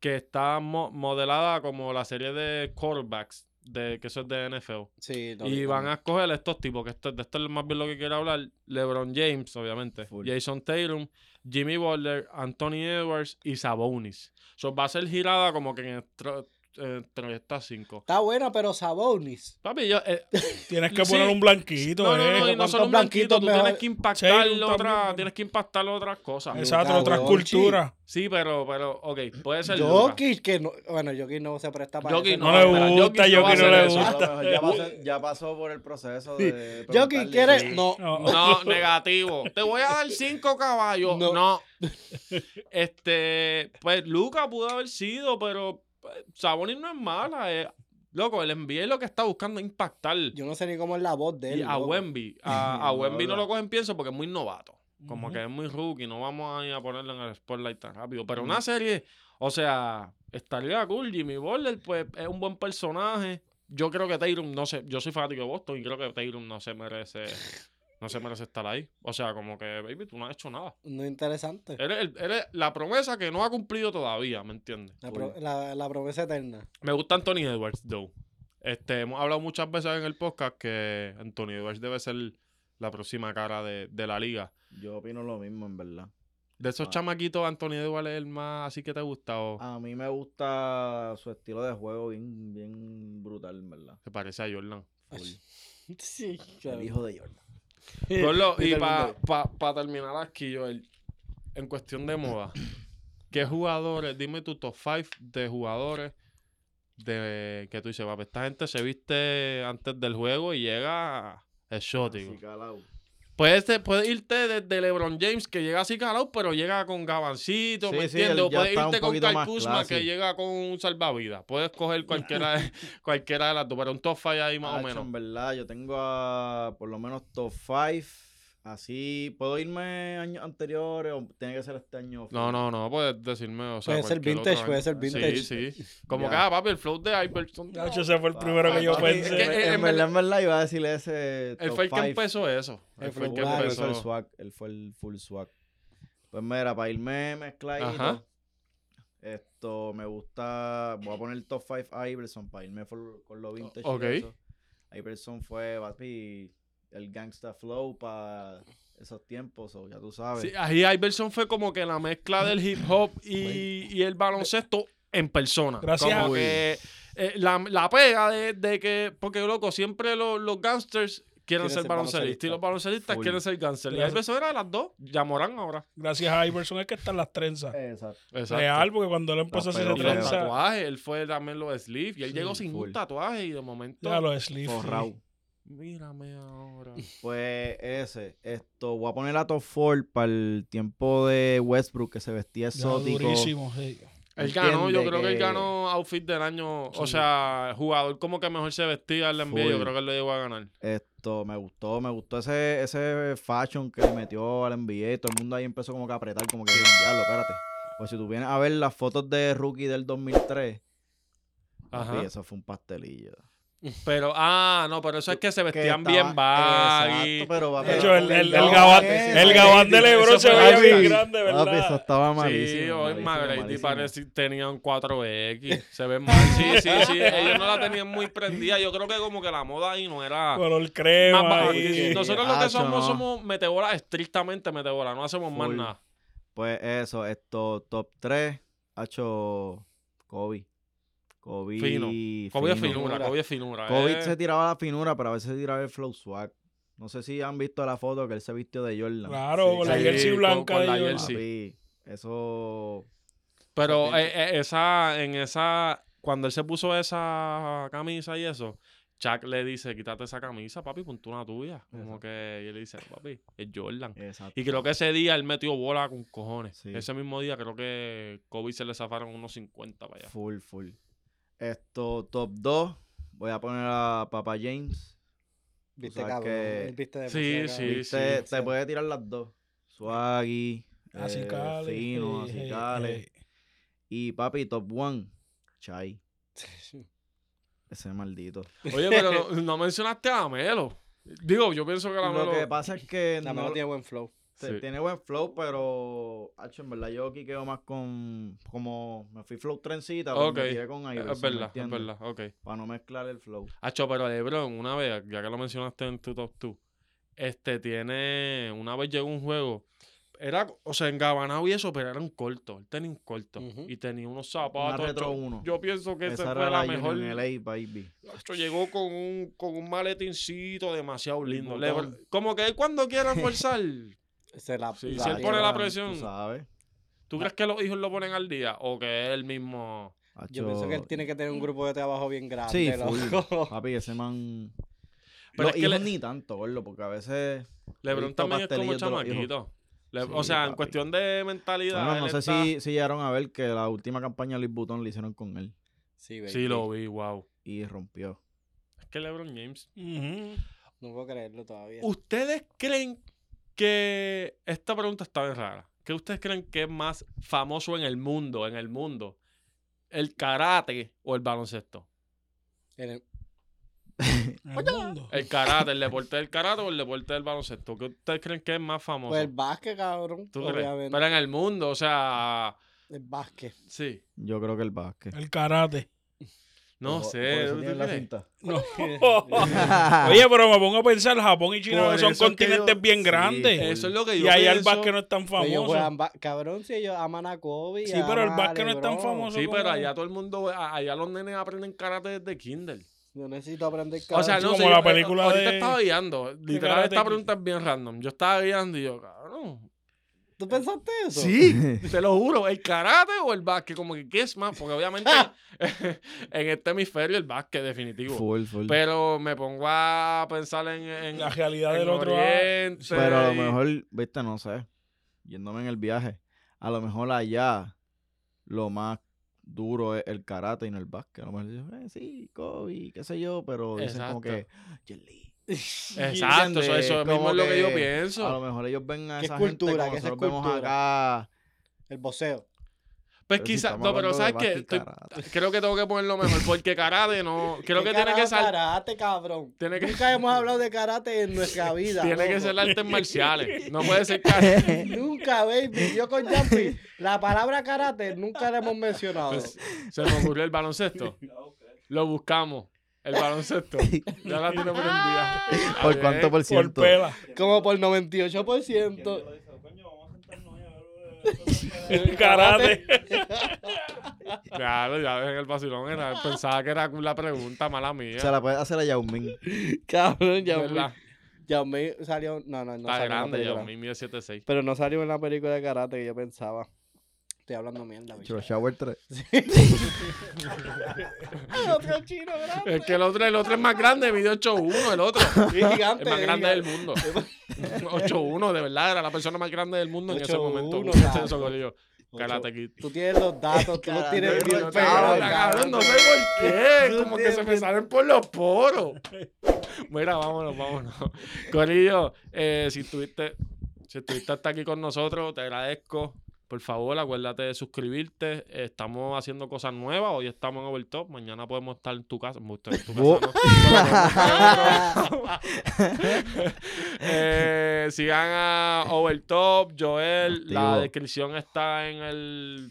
Speaker 1: que está mo- modelada como la serie de quarterbacks, de, que eso es de NFL.
Speaker 2: Sí,
Speaker 1: Y van a escoger estos tipos, que esto, de esto es más bien lo que quiero hablar. LeBron James, obviamente.
Speaker 3: Full.
Speaker 1: Jason Tatum, Jimmy Butler, Anthony Edwards y Sabonis. So, va a ser girada como que entre, entre estas cinco.
Speaker 2: Está buena, pero Sabonis.
Speaker 1: Papi, yo... eh,
Speaker 4: Tienes que
Speaker 1: Sí.
Speaker 4: poner un blanquito,
Speaker 1: no, no,
Speaker 4: eh.
Speaker 1: no, y no
Speaker 2: ¿Cuántos
Speaker 1: solo un blanquito, tú tienes que impactarle
Speaker 4: Tatum
Speaker 1: otra, tienes que impactarle otras cosas.
Speaker 4: Exacto, otras culturas.
Speaker 1: Sí, pero, pero, ok, puede ser.
Speaker 2: Jokic, que no, bueno, Jokic no se presta para
Speaker 1: Jokic.
Speaker 4: No le gusta,
Speaker 1: Jokic no
Speaker 4: le gusta.
Speaker 3: Ya, pasó, ya pasó por el proceso de.
Speaker 2: Jokic
Speaker 3: preguntarle
Speaker 2: quiere,
Speaker 3: si-
Speaker 2: no,
Speaker 4: No.
Speaker 1: No, negativo. Te voy a dar cinco caballos.
Speaker 2: No.
Speaker 1: No. Este, pues Luca pudo haber sido, pero pues, Sabonis no es mala. eh. Loco, el NBA lo que está buscando es impactar.
Speaker 2: yo no sé ni cómo es la voz de él.
Speaker 1: Y a
Speaker 2: loco.
Speaker 1: Wemby, a, Wemby no lo cogen pienso porque es muy novato. Como que es muy rookie, no vamos a ir a ponerlo en el spotlight tan rápido. Pero una serie, o sea, estaría cool. Jimmy Butler, pues, es un buen personaje. Yo creo que Tatum, no sé, yo soy fanático de Boston y creo que Tatum no se merece, no se merece estar ahí. O sea, como que, baby, tú no has hecho nada.
Speaker 2: No interesante.
Speaker 1: Eres, el- eres la promesa que no ha cumplido todavía, ¿me entiendes?
Speaker 2: La, pro- la, la promesa eterna.
Speaker 1: Me gusta Anthony Edwards, though. Este, hemos hablado muchas veces en el podcast que Anthony Edwards debe ser la próxima cara de, de la liga.
Speaker 3: Yo opino lo mismo, en verdad.
Speaker 1: De esos
Speaker 3: Ah.
Speaker 1: chamaquitos, Anthony Edwards es el más así que te gusta o
Speaker 3: A mí me gusta su estilo de juego bien, bien brutal, en verdad.
Speaker 1: te parece a Jordan.
Speaker 3: Full.
Speaker 2: Sí, claro.
Speaker 3: El hijo de Jordan.
Speaker 1: Gordo, y
Speaker 2: el
Speaker 1: para
Speaker 2: mundo.
Speaker 1: terminar aquí, Joel, en cuestión de moda, ¿qué jugadores, dime tu top 5 de jugadores de que tú dices, papi, esta gente se viste antes del juego y llega exótico? Puedes, puedes irte desde LeBron James, que llega así calado, pero llega con gabancito,
Speaker 3: Sí,
Speaker 1: ¿me
Speaker 3: sí,
Speaker 1: entiendes? puedes irte con Kyle Kuzma, que llega con un salvavidas. Puedes coger cualquiera de, cualquiera de las dos, pero un top 5 ahí más o menos.
Speaker 3: En verdad, yo tengo a por lo menos top 5. Así, ¿puedo irme años anteriores o tiene que ser este año?
Speaker 1: No, no, no, puedes decirme, o sea,
Speaker 2: Puede ser vintage, puede ser vintage.
Speaker 1: Sí, sí. Como
Speaker 3: Ya.
Speaker 1: que, ah, papi, el flow de Iverson.
Speaker 4: Nacho, ese fue el primero que yo pensé.
Speaker 1: que-
Speaker 3: En, verdad, en verdad, iba a decirle ese.
Speaker 1: Él fue el que empezó eso. Él fue el
Speaker 2: fue
Speaker 1: que
Speaker 3: el
Speaker 1: empezó.
Speaker 3: swag, él fue el full swag. Pues mira, para irme mezcladito.
Speaker 1: Ajá.
Speaker 3: Esto me gusta. Voy a poner top 5 a Iverson para irme for- con lo vintage.
Speaker 1: ok.
Speaker 3: Iverson fue, papi, el gangsta flow para esos tiempos, o ya tú sabes.
Speaker 1: Sí, ahí Iverson fue como que la mezcla del hip hop y, y el baloncesto en persona.
Speaker 4: Gracias
Speaker 1: Como
Speaker 3: a-
Speaker 1: que eh, la, la pega de, de que, porque loco, siempre los, los gangsters quieren ser
Speaker 2: ser
Speaker 1: baloncelistas y los baloncelistas
Speaker 3: Full.
Speaker 1: quieren ser gangsters. Y. Iverson era de las dos. Llamarán ahora.
Speaker 4: Gracias a Iverson es que están las trenzas.
Speaker 3: Exacto.
Speaker 1: Exacto.
Speaker 4: Real, porque cuando él empezó a hacer
Speaker 1: Y los
Speaker 3: pelotas.
Speaker 4: trenza,
Speaker 1: tatuajes, él fue también los sleeves y él
Speaker 4: Sí,
Speaker 1: llegó sin un tatuaje y de momento.
Speaker 4: ya los sleeves.
Speaker 1: Mírame ahora.
Speaker 3: Pues ese, esto, voy a poner a top 4 para el tiempo de Westbrook que se vestía
Speaker 4: Ya,
Speaker 3: exótico.
Speaker 4: durísimo, sí.
Speaker 1: Él ganó, yo creo que él
Speaker 3: que-
Speaker 1: ganó outfit del año. O sea, jugador como que mejor se vestía en la NBA. Yo creo que él lo llegó a ganar.
Speaker 3: Esto, me gustó, me gustó ese, ese fashion que le metió al NBA. Todo el mundo ahí empezó como que a apretar, como que diablo, espérate. Pues si tú vienes a ver las fotos de rookie del 2003,
Speaker 1: Ajá.
Speaker 3: papi, eso fue un pastelillo.
Speaker 1: Pero, ah, no, pero eso es que se
Speaker 3: Que
Speaker 1: vestían
Speaker 3: estaba-
Speaker 1: bien baggy.
Speaker 3: Exacto, pero
Speaker 4: De hecho, el, el, el gabán, el gabán de Lebron se veía bien grande,
Speaker 3: Papi, eso
Speaker 4: ¿verdad?
Speaker 3: estaba
Speaker 1: Sí,
Speaker 3: malísimo.
Speaker 1: hoy
Speaker 3: malísimo,
Speaker 1: McGrady
Speaker 3: malísimo.
Speaker 1: parece tenían 4X. Se ven mal. Sí, sí, sí. Ellos no la tenían muy prendida. Yo creo que como que la moda ahí no era.
Speaker 4: Color crema.
Speaker 1: más
Speaker 4: ahí.
Speaker 1: Nosotros lo que somos
Speaker 3: no.
Speaker 1: somos metebolas, estrictamente metebolas. No hacemos más nada.
Speaker 3: Pues eso, esto, top 3, hecho Kobe. Kobe.
Speaker 1: Fino. Kobe es finura, Kobe es finura.
Speaker 3: Kobe
Speaker 1: eh.
Speaker 3: se tiraba la finura, pero a veces se tiraba el flow swag. No sé si han visto la foto que él se vistió de Jordan.
Speaker 4: Claro,
Speaker 2: Sí,
Speaker 4: con la
Speaker 1: sí,
Speaker 4: jersey blanca
Speaker 1: con
Speaker 4: de
Speaker 1: la
Speaker 4: Jordan.
Speaker 1: jersey.
Speaker 3: Papi, eso.
Speaker 1: Pero eh, eh, esa, en esa, cuando él se puso esa camisa y eso, Chuck le dice, quítate esa camisa, papi, ponte una tuya. Como
Speaker 3: Exacto.
Speaker 1: que, y él le dice, papi, es Jordan.
Speaker 3: Exacto.
Speaker 1: Y creo que ese día él metió bola con cojones.
Speaker 3: Sí.
Speaker 1: Ese mismo día creo que Kobe se le zafaron unos 50 para allá.
Speaker 3: Full, full. Esto, top 2. Voy a poner a Papa James.
Speaker 2: Viste, cabrón.
Speaker 3: que-
Speaker 2: viste
Speaker 1: Sí,
Speaker 2: demasiado,
Speaker 1: sí,
Speaker 2: cabrón.
Speaker 3: Viste,
Speaker 1: sí.
Speaker 3: te puede tirar las dos. Swaggy.
Speaker 4: Así
Speaker 3: eh,
Speaker 4: cales,
Speaker 3: fino,
Speaker 4: hey,
Speaker 3: así
Speaker 4: hey, hey.
Speaker 3: Y papi, top 1. Chai. Ese maldito.
Speaker 1: Oye, pero no, no mencionaste a Melo. Digo, yo pienso que la
Speaker 3: Lo
Speaker 1: Melo...
Speaker 3: que pasa es que
Speaker 2: La
Speaker 3: no,
Speaker 2: mano tiene buen flow.
Speaker 1: Sí.
Speaker 3: Tiene buen flow, pero hacho, en verdad yo aquí quedo más con como me fui flow trencita, pues
Speaker 1: Ok.
Speaker 3: me tiré con Iverson,
Speaker 1: Es
Speaker 3: ¿me
Speaker 1: verdad, es verdad, ok.
Speaker 3: Para no mezclar el flow.
Speaker 1: Hacho, pero LeBron, una vez, ya que lo mencionaste en tu top 2, este tiene. Una vez llegó un juego. Era, o sea, engabanado y eso, pero era un corto. Él tenía un corto. Y tenía unos zapatos.
Speaker 3: retro
Speaker 1: yo-
Speaker 3: uno.
Speaker 1: Yo pienso que esa
Speaker 3: Esa
Speaker 1: fue la
Speaker 3: la
Speaker 1: mejor.
Speaker 3: LA, baby.
Speaker 1: Llegó con un, con un maletincito demasiado lindo. como que él cuando quiera forzar.
Speaker 2: Se la,
Speaker 1: Sí,
Speaker 2: la
Speaker 1: si él pone la presión.
Speaker 3: Tú sabes.
Speaker 1: ¿Tú crees que los hijos lo ponen al día? ¿O que él mismo.?
Speaker 2: Yo pienso que él tiene que tener un grupo de trabajo bien grande.
Speaker 3: Sí,
Speaker 2: loco.
Speaker 3: Papi, ese man.
Speaker 1: Pero
Speaker 3: Los
Speaker 1: es que
Speaker 3: hijos
Speaker 1: le-
Speaker 3: ni tanto, gordo, porque a veces.
Speaker 1: LeBron también es como chamaquito. Le-
Speaker 3: Sí,
Speaker 1: o sea, en cuestión de mentalidad.
Speaker 3: Bueno, no sé
Speaker 1: está-
Speaker 3: si, si llegaron a ver que la última campaña de Luis Butón la hicieron con él
Speaker 2: Sí, baby.
Speaker 1: Sí, lo vi, wow.
Speaker 3: y rompió.
Speaker 1: Es que LeBron James.
Speaker 2: No puedo creerlo todavía.
Speaker 1: ¿Ustedes creen que esta pregunta está bien rara? ¿Qué ustedes creen que es más famoso en el mundo, en el mundo? ¿El karate o el baloncesto?
Speaker 2: En el-
Speaker 4: En el mundo.
Speaker 1: El karate, el deporte del karate o el deporte del baloncesto. ¿Qué ustedes creen que es más famoso?
Speaker 2: Pues el básquet, cabrón.
Speaker 1: ¿Tú crees?
Speaker 2: Obviamente.
Speaker 1: Pero en el mundo, o sea,
Speaker 2: El básquet.
Speaker 1: sí.
Speaker 3: Yo creo que el básquet.
Speaker 4: El karate.
Speaker 1: No
Speaker 3: Por- por
Speaker 1: sé.
Speaker 3: eso
Speaker 1: ¿tú
Speaker 3: tiene la
Speaker 1: crees?
Speaker 3: cinta.
Speaker 4: No. Oye, pero me pongo a pensar, Japón y China
Speaker 1: Por
Speaker 4: son continentes
Speaker 1: yo-
Speaker 4: bien
Speaker 3: sí,
Speaker 4: grandes.
Speaker 1: Eso es lo que yo
Speaker 4: y allá el básquet no es tan
Speaker 2: Ellos
Speaker 4: famoso.
Speaker 2: juegan cabrón, si ellos aman a Kobe.
Speaker 4: Sí, pero el básquet no es tan famoso.
Speaker 1: Sí, pero allá todo el mundo, allá los nenes aprenden karate desde kinder.
Speaker 2: Yo necesito aprender
Speaker 1: O sea, no
Speaker 4: como
Speaker 1: sé,
Speaker 4: la
Speaker 1: yo,
Speaker 4: película
Speaker 1: ahorita
Speaker 4: de-
Speaker 1: estaba guiando. Literal,
Speaker 4: Karate
Speaker 1: esta pregunta es bien random. Yo estaba guiando y yo, cabrón.
Speaker 2: ¿Tú pensaste eso?
Speaker 1: Sí, te lo juro. ¿El karate o el básquet? Como que, ¿qué es más? Porque obviamente en este hemisferio el básquet, definitivo.
Speaker 3: Full, full.
Speaker 1: Pero me pongo a pensar en, en
Speaker 4: La realidad
Speaker 1: en
Speaker 4: del otro lado.
Speaker 1: Oriente
Speaker 3: Pero a lo mejor, viste, no sé, yéndome en el viaje, a lo mejor allá lo más duro es el karate y no el básquet. A lo mejor dicen, eh, sí, Kobe, qué sé yo, pero dicen como que, Jet Li.
Speaker 1: Exacto, eso, eso mismo es lo que, yo
Speaker 3: que
Speaker 1: pienso.
Speaker 3: A lo mejor ellos ven a
Speaker 2: Que es
Speaker 3: esa gente
Speaker 2: cultura,
Speaker 3: como
Speaker 2: que
Speaker 3: nosotros vemos acá.
Speaker 2: El boxeo.
Speaker 1: Pues
Speaker 3: si
Speaker 1: quizás, no, pero ¿sabes
Speaker 3: karate.
Speaker 1: creo que tengo que ponerlo mejor porque karate no. Creo
Speaker 2: ¿Qué
Speaker 1: que tiene que ser.
Speaker 2: karate, cabrón.
Speaker 1: Tiene que-
Speaker 2: Nunca hemos hablado de karate en nuestra vida.
Speaker 1: Tiene que ser artes marciales. No puede ser karate.
Speaker 2: Nunca, baby. Yo con Jumpy, la palabra karate nunca la hemos mencionado.
Speaker 1: Pues, se me ocurrió el baloncesto. Lo buscamos. El baloncesto. Ya la tiene prendida.
Speaker 3: ¿Por
Speaker 1: Está
Speaker 3: cuánto
Speaker 1: bien.
Speaker 3: por
Speaker 4: Por
Speaker 3: ciento?
Speaker 4: pela.
Speaker 2: Como por 98%.
Speaker 4: El karate.
Speaker 1: Claro, ya ven el vacilón. Era, pensaba que era la pregunta, mala mía.
Speaker 3: Se la puede hacer a Yao Ming.
Speaker 2: Cabrón, Yao. Ming- Yao Ming salió. No, no, no
Speaker 1: Está
Speaker 2: salió
Speaker 1: grande, ya,
Speaker 2: película.
Speaker 1: mi mide 7'6".
Speaker 2: Pero no salió en la película de karate que yo pensaba. Estoy hablando mierda, bicho.
Speaker 3: Shower 3.
Speaker 2: otro chino grande.
Speaker 1: Es que el otro, el otro es más grande, mide 8'1", el otro.
Speaker 2: Es gigante.
Speaker 1: El más grande del mundo. 8'1", de verdad, era la persona más grande del mundo en ese
Speaker 2: 8'1",
Speaker 1: momento.
Speaker 2: cabrón.
Speaker 1: Búsquense eso, corillo. Karate Kid.
Speaker 2: Tú tienes los datos, tú los tienes bien
Speaker 3: no,
Speaker 2: pegados,
Speaker 1: no sé por qué. Como que se me salen por los poros. Mira, vámonos, vámonos. Corillo, eh, si estuviste, si estuviste hasta aquí con nosotros, te agradezco. Por favor, acuérdate de suscribirte. Estamos haciendo cosas nuevas. Hoy estamos en Overtop. Mañana podemos estar en tu casa. Me gusta en tu casa,
Speaker 3: Oh.
Speaker 1: ¿no? Eh, sigan a Overtop, Joel. La
Speaker 3: Activo.
Speaker 1: descripción está en el.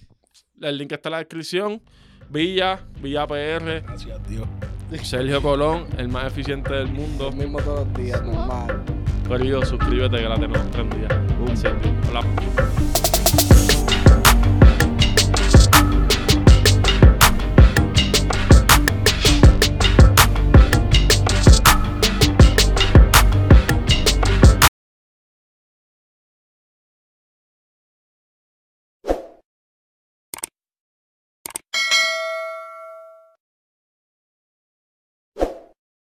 Speaker 1: El link está en la descripción. Villa, Villa PR,
Speaker 4: Gracias, Dios.
Speaker 1: Sergio Colón, el más eficiente del mundo.
Speaker 2: Lo mismo todos los días, normal.
Speaker 1: Querido, suscríbete que la tenemos prendida. Gracias, Dios. Hola.